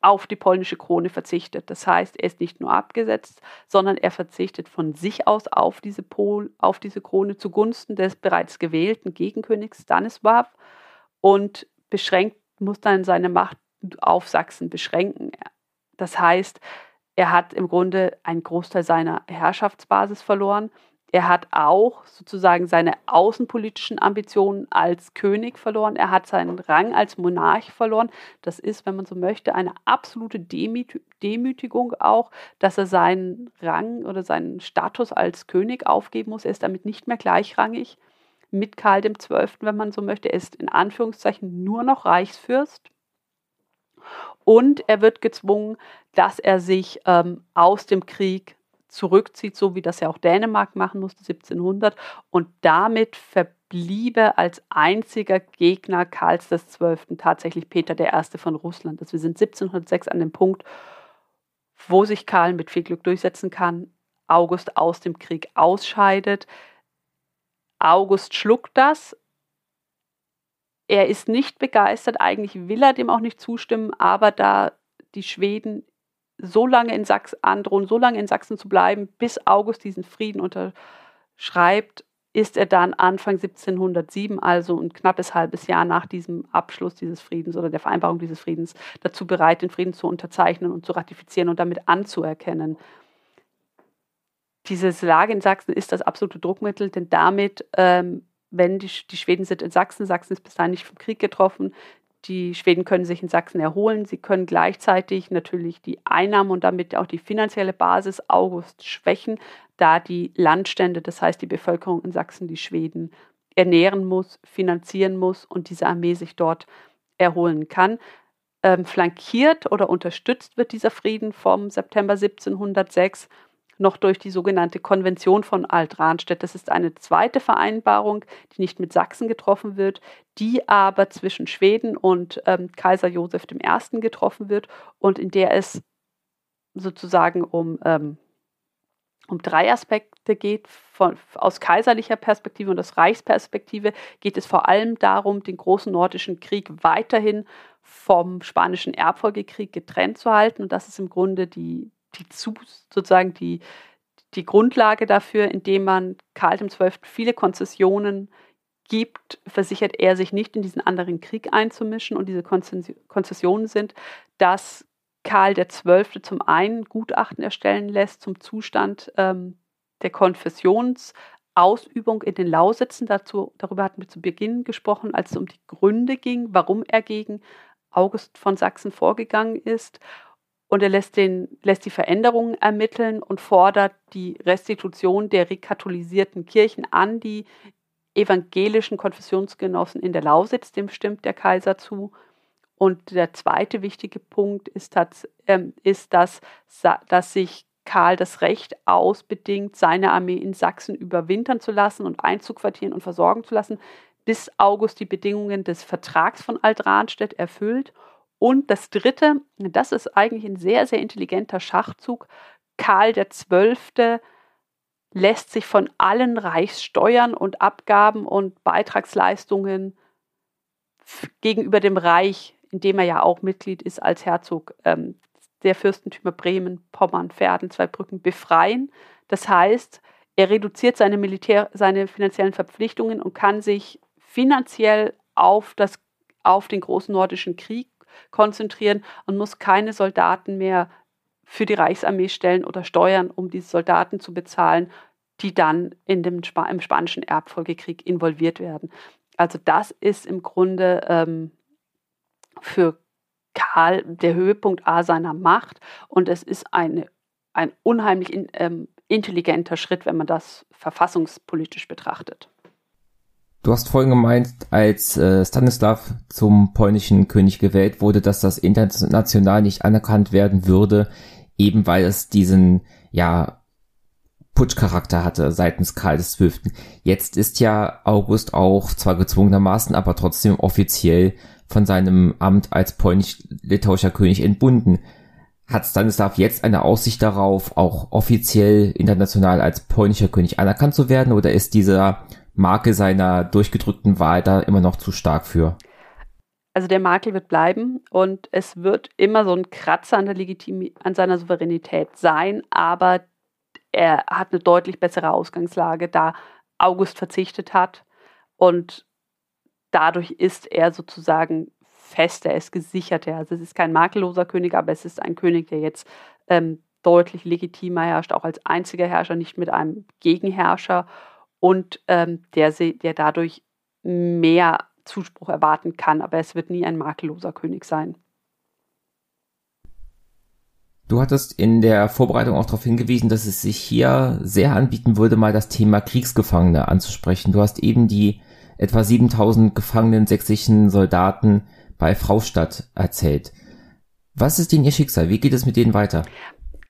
auf die polnische Krone verzichtet. Das heißt, er ist nicht nur abgesetzt, sondern er verzichtet von sich aus auf diese, Pol, auf diese Krone zugunsten des bereits gewählten Gegenkönigs Stanisław und beschränkt, muss dann seine Macht auf Sachsen beschränken. Das heißt, er hat im Grunde einen Großteil seiner Herrschaftsbasis verloren. Er hat auch sozusagen seine außenpolitischen Ambitionen als König verloren. Er hat seinen Rang als Monarch verloren. Das ist, wenn man so möchte, eine absolute Demütigung auch, dass er seinen Rang oder seinen Status als König aufgeben muss. Er ist damit nicht mehr gleichrangig mit Karl XII., wenn man so möchte. Er ist in Anführungszeichen nur noch Reichsfürst. Und er wird gezwungen, dass er sich ähm, aus dem Krieg zurückzieht, so wie das ja auch Dänemark machen musste 1700 und damit verbliebe als einziger Gegner Karls XII. tatsächlich Peter I. von Russland. Also wir sind 1706 an dem Punkt, wo sich Karl mit viel Glück durchsetzen kann, August aus dem Krieg ausscheidet. August schluckt das. Er ist nicht begeistert, eigentlich will er dem auch nicht zustimmen, aber da die Schweden so lange in Sachsen androhen, so lange in Sachsen zu bleiben, bis August diesen Frieden unterschreibt, ist er dann Anfang 1707, also ein knappes halbes Jahr nach diesem Abschluss dieses Friedens oder der Vereinbarung dieses Friedens, dazu bereit, den Frieden zu unterzeichnen und zu ratifizieren und damit anzuerkennen. Diese Lage in Sachsen ist das absolute Druckmittel, denn damit, ähm, wenn die, die Schweden sind in Sachsen, Sachsen ist bis dahin nicht vom Krieg getroffen, die Schweden können sich in Sachsen erholen. Sie können gleichzeitig natürlich die Einnahmen und damit auch die finanzielle Basis August schwächen, da die Landstände, das heißt die Bevölkerung in Sachsen, die Schweden ernähren muss, finanzieren muss und diese Armee sich dort erholen kann. Ähm, flankiert oder unterstützt wird dieser Frieden vom September 1706 noch durch die sogenannte Konvention von Alt-Rahnstedt. Das ist eine zweite Vereinbarung, die nicht mit Sachsen getroffen wird, die aber zwischen Schweden und ähm, Kaiser Joseph I. getroffen wird und in der es sozusagen um, ähm, um drei Aspekte geht. Von, aus kaiserlicher Perspektive und aus Reichsperspektive geht es vor allem darum, den großen nordischen Krieg weiterhin vom spanischen Erbfolgekrieg getrennt zu halten. Und das ist im Grunde die, die sozusagen die, die Grundlage dafür, indem man Karl XII. viele Konzessionen gibt, versichert er sich nicht in diesen anderen Krieg einzumischen. Und diese Konzessionen sind, dass Karl XII. zum einen Gutachten erstellen lässt zum Zustand ähm, der Konfessionsausübung in den Lausitzen. Dazu, darüber hatten wir zu Beginn gesprochen, als es um die Gründe ging, warum er gegen August von Sachsen vorgegangen ist. Und er lässt, den, lässt die Veränderungen ermitteln und fordert die Restitution der rekatholisierten Kirchen an die evangelischen Konfessionsgenossen in der Lausitz, dem stimmt der Kaiser zu. Und der zweite wichtige Punkt ist, dass, ähm, ist dass, dass sich Karl das Recht ausbedingt, seine Armee in Sachsen überwintern zu lassen und einzuquartieren und versorgen zu lassen, bis August die Bedingungen des Vertrags von Alt-Rahnstedt erfüllt. Und das Dritte, das ist eigentlich ein sehr, sehr intelligenter Schachzug, Karl XII lässt sich von allen Reichssteuern und Abgaben und Beitragsleistungen gegenüber dem Reich, in dem er ja auch Mitglied ist als Herzog ähm, der Fürstentümer Bremen, Pommern, Verden, Zweibrücken befreien. Das heißt, er reduziert seine, Militär, seine finanziellen Verpflichtungen und kann sich finanziell auf, das, auf den großen nordischen Krieg konzentrieren und muss keine Soldaten mehr für die Reichsarmee stellen oder steuern, um diese Soldaten zu bezahlen, die dann in dem Sp im Spanischen Erbfolgekrieg involviert werden. Also das ist im Grunde ähm, für Karl der Höhepunkt A seiner Macht und es ist eine, ein unheimlich in, ähm, intelligenter Schritt, wenn man das verfassungspolitisch betrachtet. Du hast vorhin gemeint, als äh, Stanislav zum polnischen König gewählt wurde, dass das international nicht anerkannt werden würde, eben weil es diesen, ja, Putschcharakter hatte seitens Karl XII. Jetzt ist ja August auch zwar gezwungenermaßen, aber trotzdem offiziell von seinem Amt als polnisch-litauischer König entbunden. Hat Stanislav jetzt eine Aussicht darauf, auch offiziell international als polnischer König anerkannt zu werden oder ist dieser Marke seiner durchgedrückten Wahl da immer noch zu stark für? Also der Makel wird bleiben und es wird immer so ein Kratzer an, der Legitim an seiner Souveränität sein, aber er hat eine deutlich bessere Ausgangslage, da August verzichtet hat und dadurch ist er sozusagen fester, er ist gesicherter. Also es ist kein makelloser König, aber es ist ein König, der jetzt ähm, deutlich legitimer herrscht, auch als einziger Herrscher, nicht mit einem Gegenherrscher und ähm, der, der dadurch mehr Zuspruch erwarten kann, aber es wird nie ein makelloser König sein. Du hattest in der Vorbereitung auch darauf hingewiesen, dass es sich hier sehr anbieten würde, mal das Thema Kriegsgefangene anzusprechen. Du hast eben die etwa 7000 gefangenen sächsischen Soldaten bei Fraustadt erzählt. Was ist denn ihr Schicksal? Wie geht es mit denen weiter?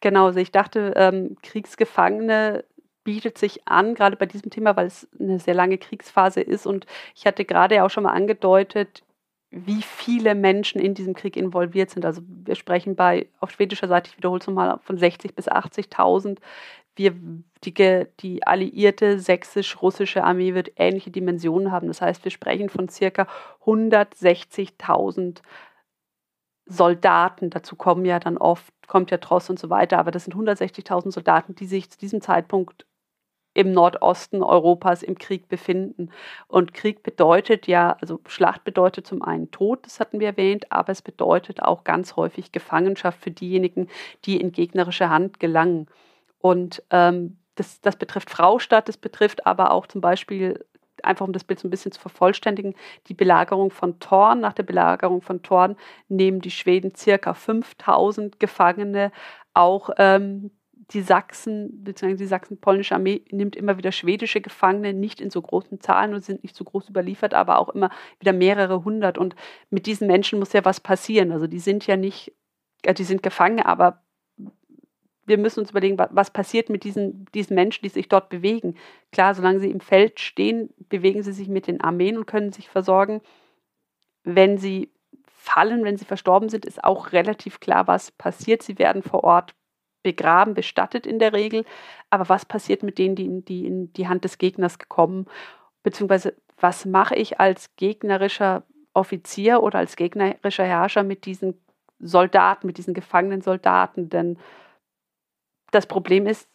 Genau, also ich dachte, ähm, Kriegsgefangene bietet sich an, gerade bei diesem Thema, weil es eine sehr lange Kriegsphase ist. Und ich hatte gerade auch schon mal angedeutet, wie viele Menschen in diesem Krieg involviert sind. Also wir sprechen bei auf schwedischer Seite, ich wiederhole es nochmal, von 60 bis 80.000. Wir, die, die alliierte sächsisch-russische Armee wird ähnliche Dimensionen haben. Das heißt, wir sprechen von circa 160.000 Soldaten. Dazu kommen ja dann oft, kommt ja Tross und so weiter, aber das sind 160.000 Soldaten, die sich zu diesem Zeitpunkt im Nordosten Europas im Krieg befinden. Und Krieg bedeutet ja, also Schlacht bedeutet zum einen Tod, das hatten wir erwähnt, aber es bedeutet auch ganz häufig Gefangenschaft für diejenigen, die in gegnerische Hand gelangen. Und ähm, das, das betrifft Fraustadt, das betrifft aber auch zum Beispiel, einfach um das Bild so ein bisschen zu vervollständigen, die Belagerung von Thorn. Nach der Belagerung von Thorn nehmen die Schweden circa 5000 Gefangene. Auch ähm, die Sachsen, beziehungsweise die sachsen-polnische Armee nimmt immer wieder schwedische Gefangene, nicht in so großen Zahlen und sind nicht so groß überliefert, aber auch immer wieder mehrere hundert. Und mit diesen Menschen muss ja was passieren. Also die sind ja nicht, äh, die sind Gefangene, aber wir müssen uns überlegen, was passiert mit diesen, diesen Menschen, die sich dort bewegen. Klar, solange sie im Feld stehen, bewegen sie sich mit den Armeen und können sich versorgen. Wenn sie fallen, wenn sie verstorben sind, ist auch relativ klar, was passiert. Sie werden vor Ort begraben, bestattet in der Regel. Aber was passiert mit denen, die in die, in die Hand des Gegners gekommen? Beziehungsweise, was mache ich als gegnerischer Offizier oder als gegnerischer Herrscher mit diesen Soldaten, mit diesen gefangenen Soldaten? Denn das Problem ist,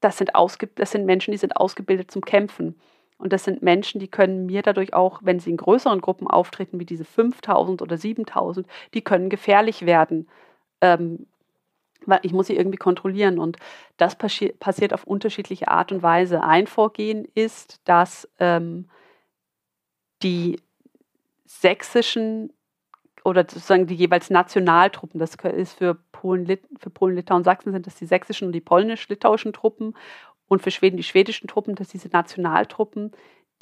das sind, das sind Menschen, die sind ausgebildet zum Kämpfen. Und das sind Menschen, die können mir dadurch auch, wenn sie in größeren Gruppen auftreten, wie diese 5000 oder 7000, die können gefährlich werden. Ähm, weil ich muss sie irgendwie kontrollieren. Und das passi passiert auf unterschiedliche Art und Weise. Ein Vorgehen ist, dass ähm, die sächsischen oder sozusagen die jeweils Nationaltruppen, das ist für Polen, für Polen, Litauen, Sachsen sind das die sächsischen und die polnisch-litauischen Truppen und für Schweden die schwedischen Truppen, das sind diese Nationaltruppen,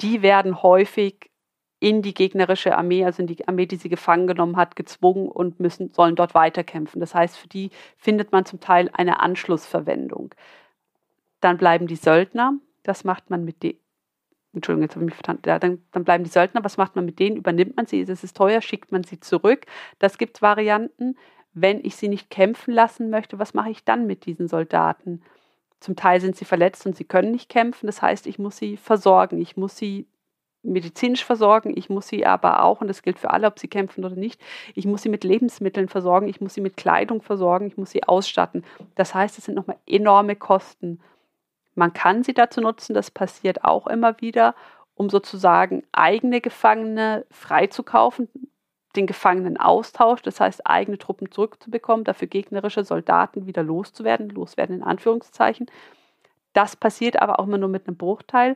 die werden häufig in die gegnerische Armee, also in die Armee, die sie gefangen genommen hat, gezwungen und müssen, sollen dort weiterkämpfen. Das heißt, für die findet man zum Teil eine Anschlussverwendung. Dann bleiben die Söldner, das macht man mit den, Entschuldigung, jetzt habe ich mich verstanden, ja, dann, dann, bleiben die Söldner, was macht man mit denen? Übernimmt man sie, ist teuer, schickt man sie zurück? Das gibt Varianten. Wenn ich sie nicht kämpfen lassen möchte, was mache ich dann mit diesen Soldaten? Zum Teil sind sie verletzt und sie können nicht kämpfen. Das heißt, ich muss sie versorgen. Ich muss sie medizinisch versorgen. Ich muss sie aber auch, und das gilt für alle, ob sie kämpfen oder nicht, ich muss sie mit Lebensmitteln versorgen. Ich muss sie mit Kleidung versorgen. Ich muss sie ausstatten. Das heißt, es sind nochmal enorme Kosten. Man kann sie dazu nutzen, das passiert auch immer wieder, um sozusagen eigene Gefangene freizukaufen, den Gefangenenaustausch, das heißt eigene Truppen zurückzubekommen, dafür gegnerische Soldaten wieder loszuwerden, loswerden in Anführungszeichen. Das passiert aber auch immer nur mit einem Bruchteil.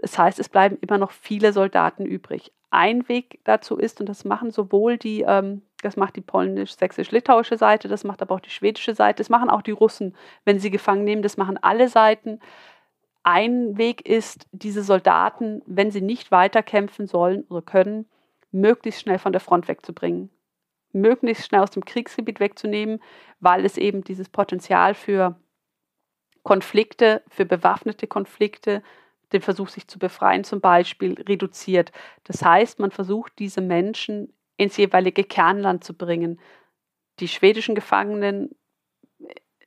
Das heißt, es bleiben immer noch viele Soldaten übrig. Ein Weg dazu ist, und das machen sowohl die, ähm, das macht die polnisch-sächsisch-litauische Seite, das macht aber auch die schwedische Seite, das machen auch die Russen, wenn sie gefangen nehmen, das machen alle Seiten. Ein Weg ist, diese Soldaten, wenn sie nicht weiterkämpfen sollen oder können, möglichst schnell von der Front wegzubringen, möglichst schnell aus dem Kriegsgebiet wegzunehmen, weil es eben dieses Potenzial für Konflikte, für bewaffnete Konflikte, den Versuch, sich zu befreien zum Beispiel, reduziert. Das heißt, man versucht, diese Menschen ins jeweilige Kernland zu bringen. Die schwedischen Gefangenen,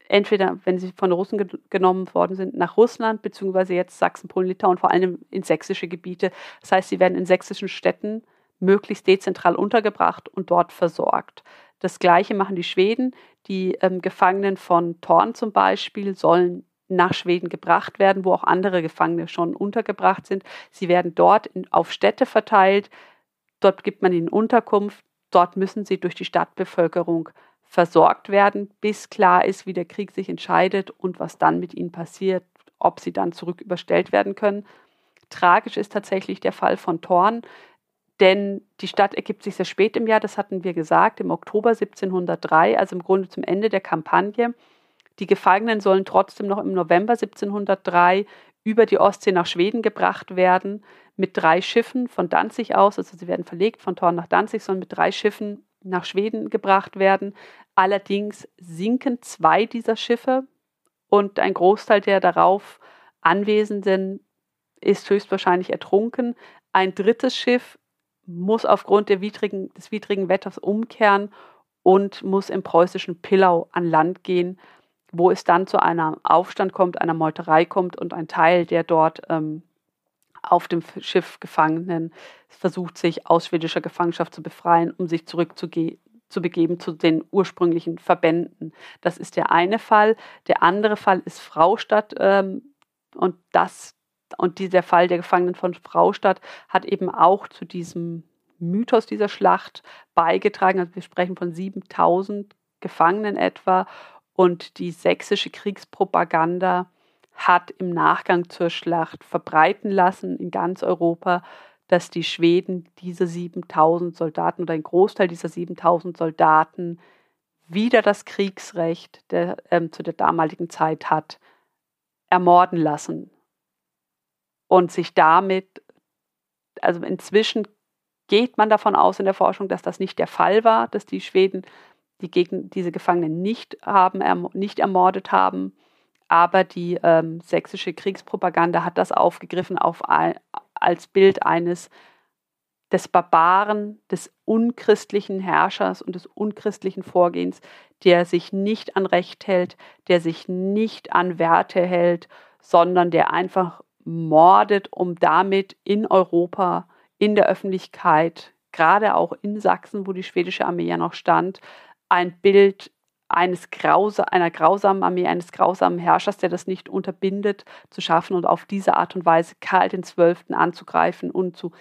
entweder, wenn sie von Russen ge genommen worden sind, nach Russland, beziehungsweise jetzt Sachsen, Polen, Litauen, vor allem in sächsische Gebiete. Das heißt, sie werden in sächsischen Städten möglichst dezentral untergebracht und dort versorgt. Das Gleiche machen die Schweden. Die ähm, Gefangenen von Thorn zum Beispiel sollen nach Schweden gebracht werden, wo auch andere Gefangene schon untergebracht sind. Sie werden dort in, auf Städte verteilt. Dort gibt man ihnen Unterkunft. Dort müssen sie durch die Stadtbevölkerung versorgt werden, bis klar ist, wie der Krieg sich entscheidet und was dann mit ihnen passiert, ob sie dann zurück überstellt werden können. Tragisch ist tatsächlich der Fall von Thorn. Denn die Stadt ergibt sich sehr spät im Jahr, das hatten wir gesagt, im Oktober 1703, also im Grunde zum Ende der Kampagne. Die Gefangenen sollen trotzdem noch im November 1703 über die Ostsee nach Schweden gebracht werden, mit drei Schiffen von Danzig aus, also sie werden verlegt von Thorn nach Danzig, sollen mit drei Schiffen nach Schweden gebracht werden. Allerdings sinken zwei dieser Schiffe und ein Großteil der darauf Anwesenden ist höchstwahrscheinlich ertrunken. Ein drittes Schiff muss aufgrund widrigen, des widrigen Wetters umkehren und muss im preußischen Pillau an Land gehen, wo es dann zu einem Aufstand kommt, einer Meuterei kommt und ein Teil der dort ähm, auf dem Schiff Gefangenen versucht, sich aus schwedischer Gefangenschaft zu befreien, um sich zurückzugehen zu begeben zu den ursprünglichen Verbänden. Das ist der eine Fall. Der andere Fall ist Fraustadt ähm, und das und dieser Fall der Gefangenen von Fraustadt hat eben auch zu diesem Mythos dieser Schlacht beigetragen. Also wir sprechen von 7000 Gefangenen etwa. Und die sächsische Kriegspropaganda hat im Nachgang zur Schlacht verbreiten lassen in ganz Europa, dass die Schweden diese 7000 Soldaten oder ein Großteil dieser 7000 Soldaten wieder das Kriegsrecht der, ähm, zu der damaligen Zeit hat ermorden lassen und sich damit, also inzwischen geht man davon aus in der Forschung, dass das nicht der Fall war, dass die Schweden die gegen diese Gefangenen nicht, haben, erm nicht ermordet haben. Aber die ähm, sächsische Kriegspropaganda hat das aufgegriffen auf ein, als Bild eines des Barbaren, des unchristlichen Herrschers und des unchristlichen Vorgehens, der sich nicht an Recht hält, der sich nicht an Werte hält, sondern der einfach mordet, um damit in Europa, in der Öffentlichkeit, gerade auch in Sachsen, wo die schwedische Armee ja noch stand, ein Bild eines grausa einer grausamen Armee, eines grausamen Herrschers, der das nicht unterbindet, zu schaffen und auf diese Art und Weise Karl XII. anzugreifen und zu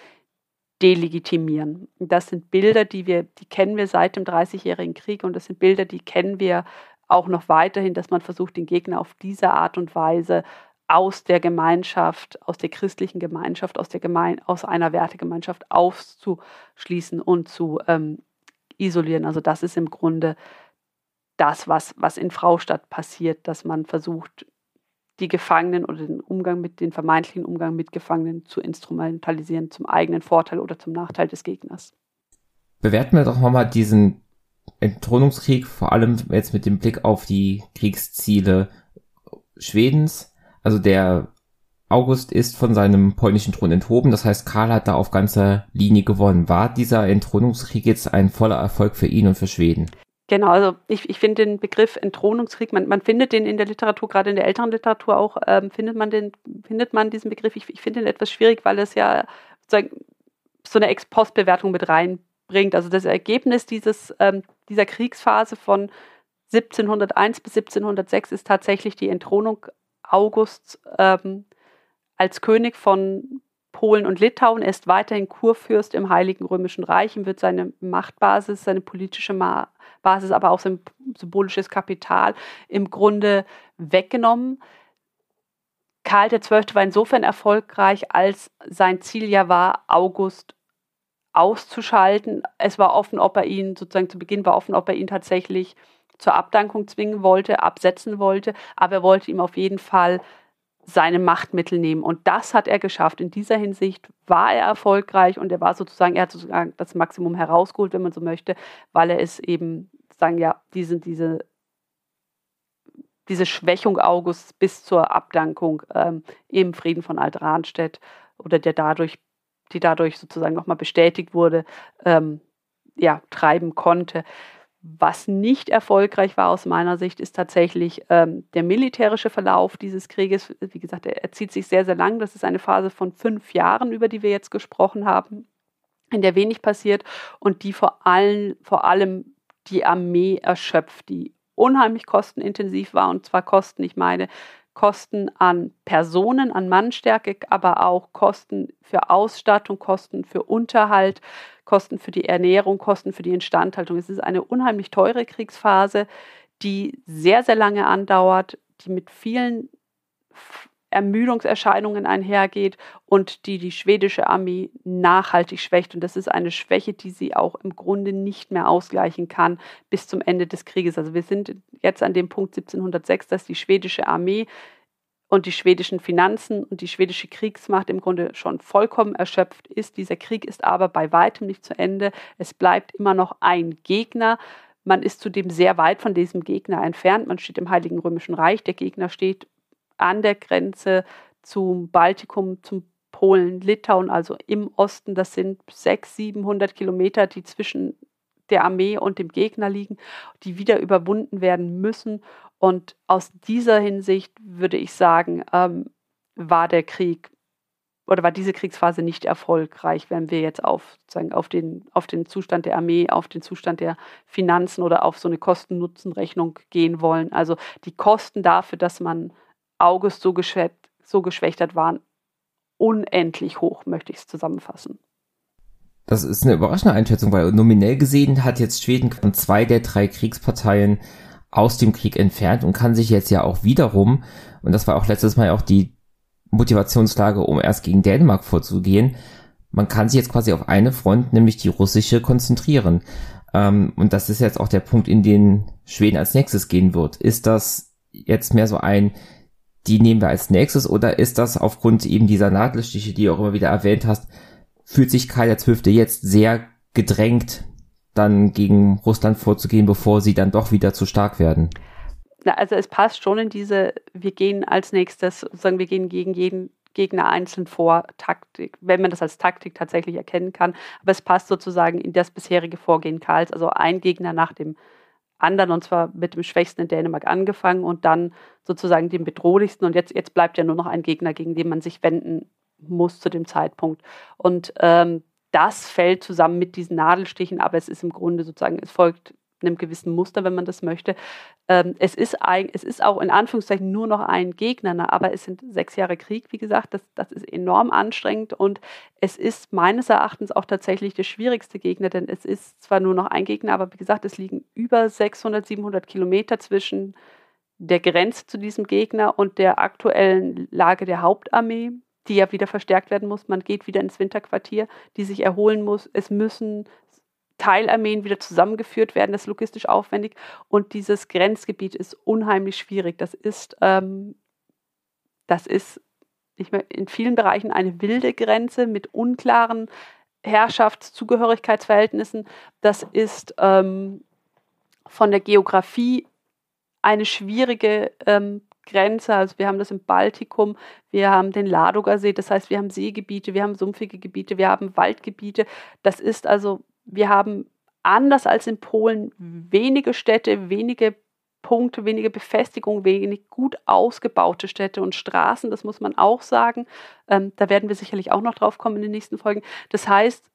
delegitimieren. Das sind Bilder, die wir, die kennen wir seit dem Dreißigjährigen Krieg und das sind Bilder, die kennen wir auch noch weiterhin, dass man versucht, den Gegner auf diese Art und Weise aus der Gemeinschaft, aus der christlichen Gemeinschaft, aus, der Gemein aus einer Wertegemeinschaft auszuschließen und zu ähm, isolieren. Also das ist im Grunde das, was, was in Fraustadt passiert, dass man versucht, die Gefangenen oder den Umgang mit den vermeintlichen Umgang mit Gefangenen zu instrumentalisieren zum eigenen Vorteil oder zum Nachteil des Gegners. Bewerten wir doch nochmal diesen Entthronungskrieg, vor allem jetzt mit dem Blick auf die Kriegsziele Schwedens. Also der August ist von seinem polnischen Thron enthoben, das heißt, Karl hat da auf ganzer Linie gewonnen. War dieser Entthronungskrieg jetzt ein voller Erfolg für ihn und für Schweden? Genau, also ich, ich finde den Begriff Entthronungskrieg, man, man findet den in der Literatur, gerade in der älteren Literatur auch, ähm, findet man den, findet man diesen Begriff. Ich, ich finde ihn etwas schwierig, weil es ja so eine Ex-Post-Bewertung mit reinbringt. Also das Ergebnis dieses, ähm, dieser Kriegsphase von 1701 bis 1706 ist tatsächlich die Entthronung Augusts ähm, als König von Polen und Litauen. Er ist weiterhin Kurfürst im Heiligen Römischen Reich. Ihm wird seine Machtbasis, seine politische Basis, aber auch sein symbolisches Kapital im Grunde weggenommen. Karl XII. war insofern erfolgreich, als sein Ziel ja war, August auszuschalten. Es war offen, ob er ihn, sozusagen zu Beginn war offen, ob er ihn tatsächlich zur Abdankung zwingen wollte, absetzen wollte, aber er wollte ihm auf jeden Fall seine Machtmittel nehmen. Und das hat er geschafft. In dieser Hinsicht war er erfolgreich und er war sozusagen, er hat sozusagen das Maximum herausgeholt, wenn man so möchte, weil er es eben, sagen ja, diese, diese, diese Schwächung Augusts bis zur Abdankung ähm, im Frieden von Alt-Rahnstedt oder der dadurch, die dadurch sozusagen nochmal bestätigt wurde, ähm, ja, treiben konnte. Was nicht erfolgreich war aus meiner Sicht, ist tatsächlich ähm, der militärische Verlauf dieses Krieges. Wie gesagt, er, zieht sich sehr, sehr lang. Das ist eine Phase von fünf Jahren, über die wir jetzt gesprochen haben, in der wenig passiert und die vor allem, vor allem die Armee erschöpft, die unheimlich kostenintensiv war. Und zwar Kosten, ich meine, Kosten an Personen, an Mannstärke, aber auch Kosten für Ausstattung, Kosten für Unterhalt, Kosten für die Ernährung, Kosten für die Instandhaltung. Es ist eine unheimlich teure Kriegsphase, die sehr, sehr lange andauert, die mit vielen Ermüdungserscheinungen einhergeht und die die schwedische Armee nachhaltig schwächt. Und das ist eine Schwäche, die sie auch im Grunde nicht mehr ausgleichen kann bis zum Ende des Krieges. Also wir sind jetzt an dem Punkt 1706, dass die schwedische Armee und die schwedischen Finanzen und die schwedische Kriegsmacht im Grunde schon vollkommen erschöpft ist. Dieser Krieg ist aber bei weitem nicht zu Ende. Es bleibt immer noch ein Gegner. Man ist zudem sehr weit von diesem Gegner entfernt. Man steht im Heiligen Römischen Reich. Der Gegner steht an der Grenze zum Baltikum, zum Polen, Litauen, also im Osten. Das sind 600, 700 Kilometer, die zwischen der Armee und dem Gegner liegen, die wieder überwunden werden müssen. Und aus dieser Hinsicht würde ich sagen, ähm, war der Krieg oder war diese Kriegsphase nicht erfolgreich, wenn wir jetzt auf, sozusagen auf, den, auf den Zustand der Armee, auf den Zustand der Finanzen oder auf so eine Kosten-Nutzen-Rechnung gehen wollen. Also die Kosten dafür, dass man August so, geschwächt, so geschwächt hat, waren unendlich hoch, möchte ich es zusammenfassen. Das ist eine überraschende Einschätzung, weil nominell gesehen hat jetzt Schweden zwei der drei Kriegsparteien aus dem Krieg entfernt und kann sich jetzt ja auch wiederum, und das war auch letztes Mal auch die Motivationslage, um erst gegen Dänemark vorzugehen, man kann sich jetzt quasi auf eine Front, nämlich die russische, konzentrieren. Ähm, und das ist jetzt auch der Punkt, in den Schweden als nächstes gehen wird. Ist das jetzt mehr so ein, die nehmen wir als nächstes, oder ist das aufgrund eben dieser Nadelstiche, die du auch immer wieder erwähnt hast, fühlt sich Karl XII. jetzt sehr gedrängt, dann gegen Russland vorzugehen, bevor sie dann doch wieder zu stark werden? Na, also es passt schon in diese, wir gehen als nächstes, sagen wir gehen gegen jeden Gegner einzeln vor, Taktik, wenn man das als Taktik tatsächlich erkennen kann. Aber es passt sozusagen in das bisherige Vorgehen Karls, also ein Gegner nach dem anderen und zwar mit dem Schwächsten in Dänemark angefangen und dann sozusagen dem bedrohlichsten. Und jetzt, jetzt bleibt ja nur noch ein Gegner, gegen den man sich wenden muss zu dem Zeitpunkt. Und ähm, das fällt zusammen mit diesen Nadelstichen, aber es ist im Grunde sozusagen, es folgt einem gewissen Muster, wenn man das möchte. Ähm, es, ist ein, es ist auch in Anführungszeichen nur noch ein Gegner, ne? aber es sind sechs Jahre Krieg, wie gesagt, das, das ist enorm anstrengend und es ist meines Erachtens auch tatsächlich der schwierigste Gegner, denn es ist zwar nur noch ein Gegner, aber wie gesagt, es liegen über 600, 700 Kilometer zwischen der Grenze zu diesem Gegner und der aktuellen Lage der Hauptarmee, die ja wieder verstärkt werden muss. Man geht wieder ins Winterquartier, die sich erholen muss. Es müssen Teilarmeen wieder zusammengeführt werden, das ist logistisch aufwendig. Und dieses Grenzgebiet ist unheimlich schwierig. Das ist, ähm, das ist mehr in vielen Bereichen eine wilde Grenze mit unklaren Herrschaftszugehörigkeitsverhältnissen. Das ist ähm, von der Geografie eine schwierige ähm, Grenze. Also wir haben das im Baltikum, wir haben den Ladoger See, das heißt, wir haben Seegebiete, wir haben sumpfige Gebiete, wir haben Waldgebiete. Das ist also, wir haben anders als in Polen wenige Städte, wenige Punkte, wenige Befestigungen, wenig gut ausgebaute Städte und Straßen, das muss man auch sagen. Ähm, da werden wir sicherlich auch noch drauf kommen in den nächsten Folgen. Das heißt,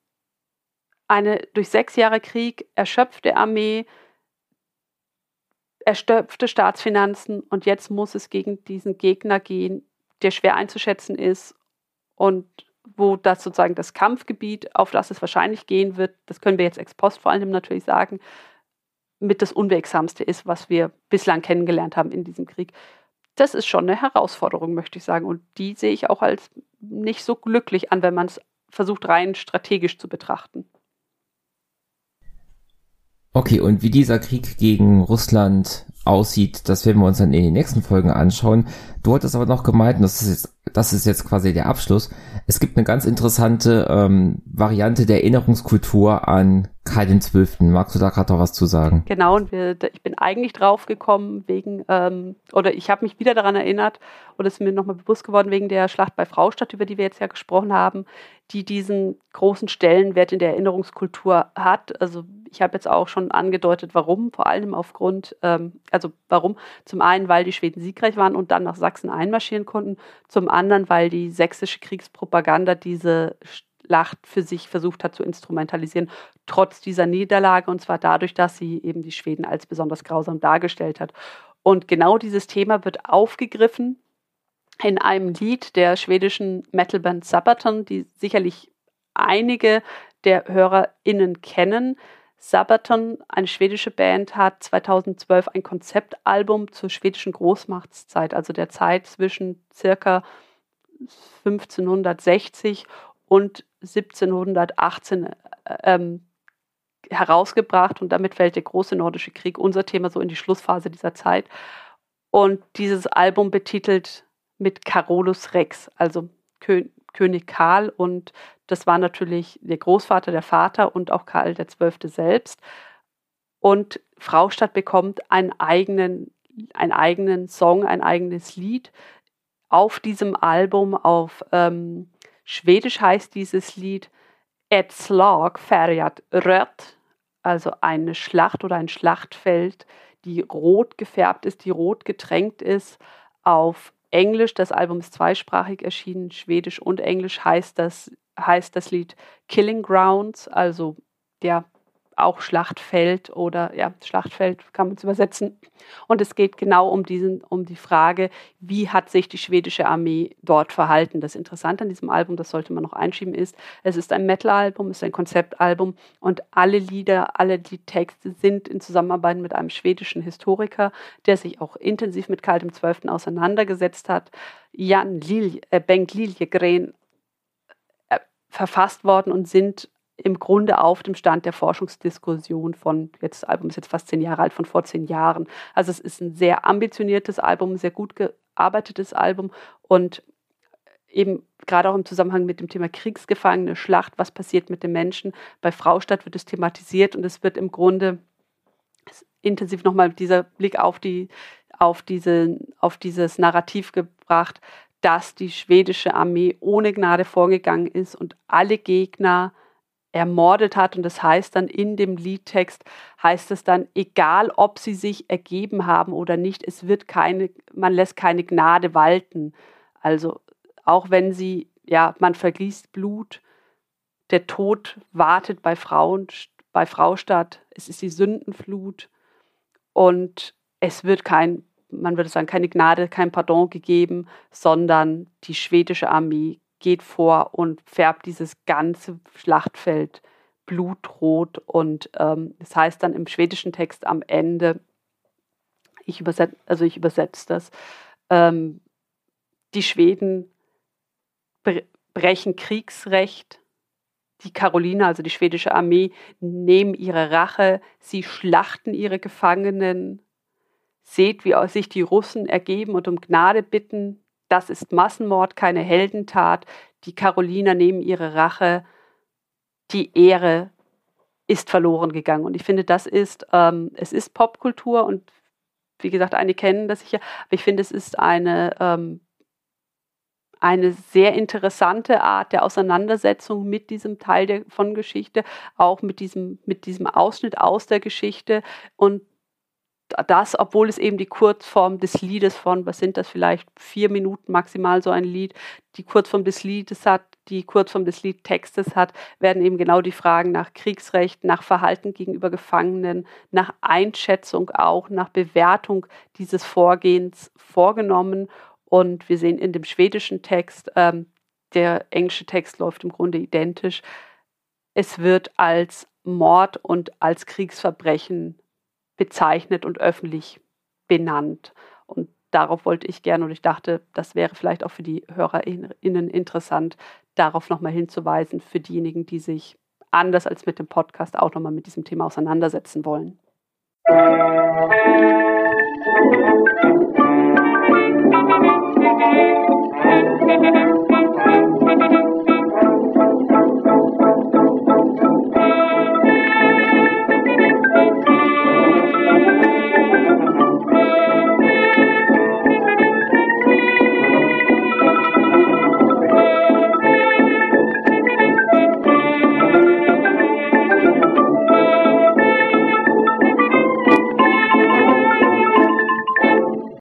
eine durch sechs Jahre Krieg erschöpfte Armee, erstopfte Staatsfinanzen und jetzt muss es gegen diesen Gegner gehen, der schwer einzuschätzen ist und wo das sozusagen das Kampfgebiet, auf das es wahrscheinlich gehen wird, das können wir jetzt ex post vor allem natürlich sagen, mit das Unwegsamste ist, was wir bislang kennengelernt haben in diesem Krieg. Das ist schon eine Herausforderung, möchte ich sagen. Und die sehe ich auch als nicht so glücklich an, wenn man es versucht, rein strategisch zu betrachten. Okay, und wie dieser Krieg gegen Russland aussieht, das werden wir uns dann in den nächsten Folgen anschauen. Du hattest aber noch gemeint, und das ist jetzt, das ist jetzt quasi der Abschluss. Es gibt eine ganz interessante ähm, Variante der Erinnerungskultur an Karl den Zwölften. Magst du da gerade noch was zu sagen? Genau, und wir, ich bin eigentlich drauf gekommen wegen, ähm, oder ich habe mich wieder daran erinnert, oder es ist mir nochmal bewusst geworden, wegen der Schlacht bei Fraustadt, über die wir jetzt ja gesprochen haben, die diesen großen Stellenwert in der Erinnerungskultur hat. Also ich habe jetzt auch schon angedeutet, warum, vor allem aufgrund, ähm, also warum? Zum einen, weil die Schweden siegreich waren und dann nach Sachsen einmarschieren konnten, zum anderen, weil die sächsische Kriegspropaganda diese Schlacht für sich versucht hat zu instrumentalisieren, trotz dieser Niederlage, und zwar dadurch, dass sie eben die Schweden als besonders grausam dargestellt hat. Und genau dieses Thema wird aufgegriffen in einem Lied der schwedischen Metalband Sabaton, die sicherlich einige der HörerInnen kennen. Sabaton, eine schwedische Band, hat 2012 ein Konzeptalbum zur schwedischen Großmachtszeit, also der Zeit zwischen circa 1560 und 1718 äh, ähm, herausgebracht und damit fällt der große nordische Krieg, unser Thema, so in die Schlussphase dieser Zeit. Und dieses Album betitelt mit Carolus Rex, also Kö König Karl und das war natürlich der Großvater, der Vater und auch Karl Zwölfte selbst. Und Fraustadt bekommt einen eigenen, einen eigenen Song, ein eigenes Lied auf diesem Album. Auf ähm, Schwedisch heißt dieses Lied Et slag färgat rött, also eine Schlacht oder ein Schlachtfeld, die rot gefärbt ist, die rot getränkt ist. Auf Englisch, das Album ist zweisprachig erschienen, Schwedisch und Englisch heißt das, heißt das Lied Killing Grounds, also der auch Schlachtfeld oder ja, Schlachtfeld kann man es übersetzen. Und es geht genau um diesen, um die Frage, wie hat sich die schwedische Armee dort verhalten. Das Interessante an diesem Album, das sollte man noch einschieben, ist, es ist ein Metal-Album, es ist ein Konzeptalbum und alle Lieder, alle die Texte sind in Zusammenarbeit mit einem schwedischen Historiker, der sich auch intensiv mit Karl XII. auseinandergesetzt hat. Jan Lilj, äh, Bengt Liljegren äh, verfasst worden und sind im Grunde auf dem Stand der Forschungsdiskussion von, jetzt das Album ist jetzt fast zehn Jahre alt, von vor zehn Jahren. Also es ist ein sehr ambitioniertes Album, ein sehr gut gearbeitetes Album und eben gerade auch im Zusammenhang mit dem Thema Kriegsgefangene, Schlacht, was passiert mit den Menschen. Bei Fraustadt wird es thematisiert und es wird im Grunde intensiv nochmal dieser Blick auf, die, auf, diese, auf dieses Narrativ gebracht, dass die schwedische Armee ohne Gnade vorgegangen ist und alle Gegner ermordet hat. Und das heißt dann in dem Liedtext, heißt es dann, egal ob sie sich ergeben haben oder nicht, es wird keine, man lässt keine Gnade walten. Also auch wenn sie, ja, man vergießt Blut, der Tod wartet bei Frauen, bei Fraustadt, es ist die Sündenflut und es wird kein, man würde sagen, keine Gnade, kein Pardon gegeben, sondern die schwedische Armee geht vor und färbt dieses ganze Schlachtfeld blutrot. Und ähm, das heißt dann im schwedischen Text am Ende, ich übersetze, also ich übersetze das, ähm, die Schweden brechen Kriegsrecht. Die Karoliner, also die schwedische Armee, nehmen ihre Rache, sie schlachten ihre Gefangenen. Seht, wie sich die Russen ergeben und um Gnade bitten. Das ist Massenmord, keine Heldentat. Die Karoliner nehmen ihre Rache. Die Ehre ist verloren gegangen. Und ich finde, das ist, ähm, es ist Popkultur und wie gesagt, einige kennen das sicher, aber ich finde, es ist eine ähm, eine sehr interessante Art der Auseinandersetzung mit diesem Teil der, von Geschichte, auch mit diesem, mit diesem Ausschnitt aus der Geschichte und das, obwohl es eben die Kurzform des Liedes von, was sind das vielleicht, vier Minuten maximal so ein Lied, die Kurzform des Liedes hat, die Kurzform des Liedtextes hat, werden eben genau die Fragen nach Kriegsrecht, nach Verhalten gegenüber Gefangenen, nach Einschätzung auch, nach Bewertung dieses Vorgehens vorgenommen und wir sehen in dem schwedischen Text, ähm, der englische Text läuft im Grunde identisch. Es wird als Mord und als Kriegsverbrechen bezeichnet und öffentlich benannt. Und darauf wollte ich gerne und ich dachte, das wäre vielleicht auch für die HörerInnen interessant, darauf nochmal hinzuweisen, für diejenigen, die sich anders als mit dem Podcast auch nochmal mit diesem Thema auseinandersetzen wollen. Musik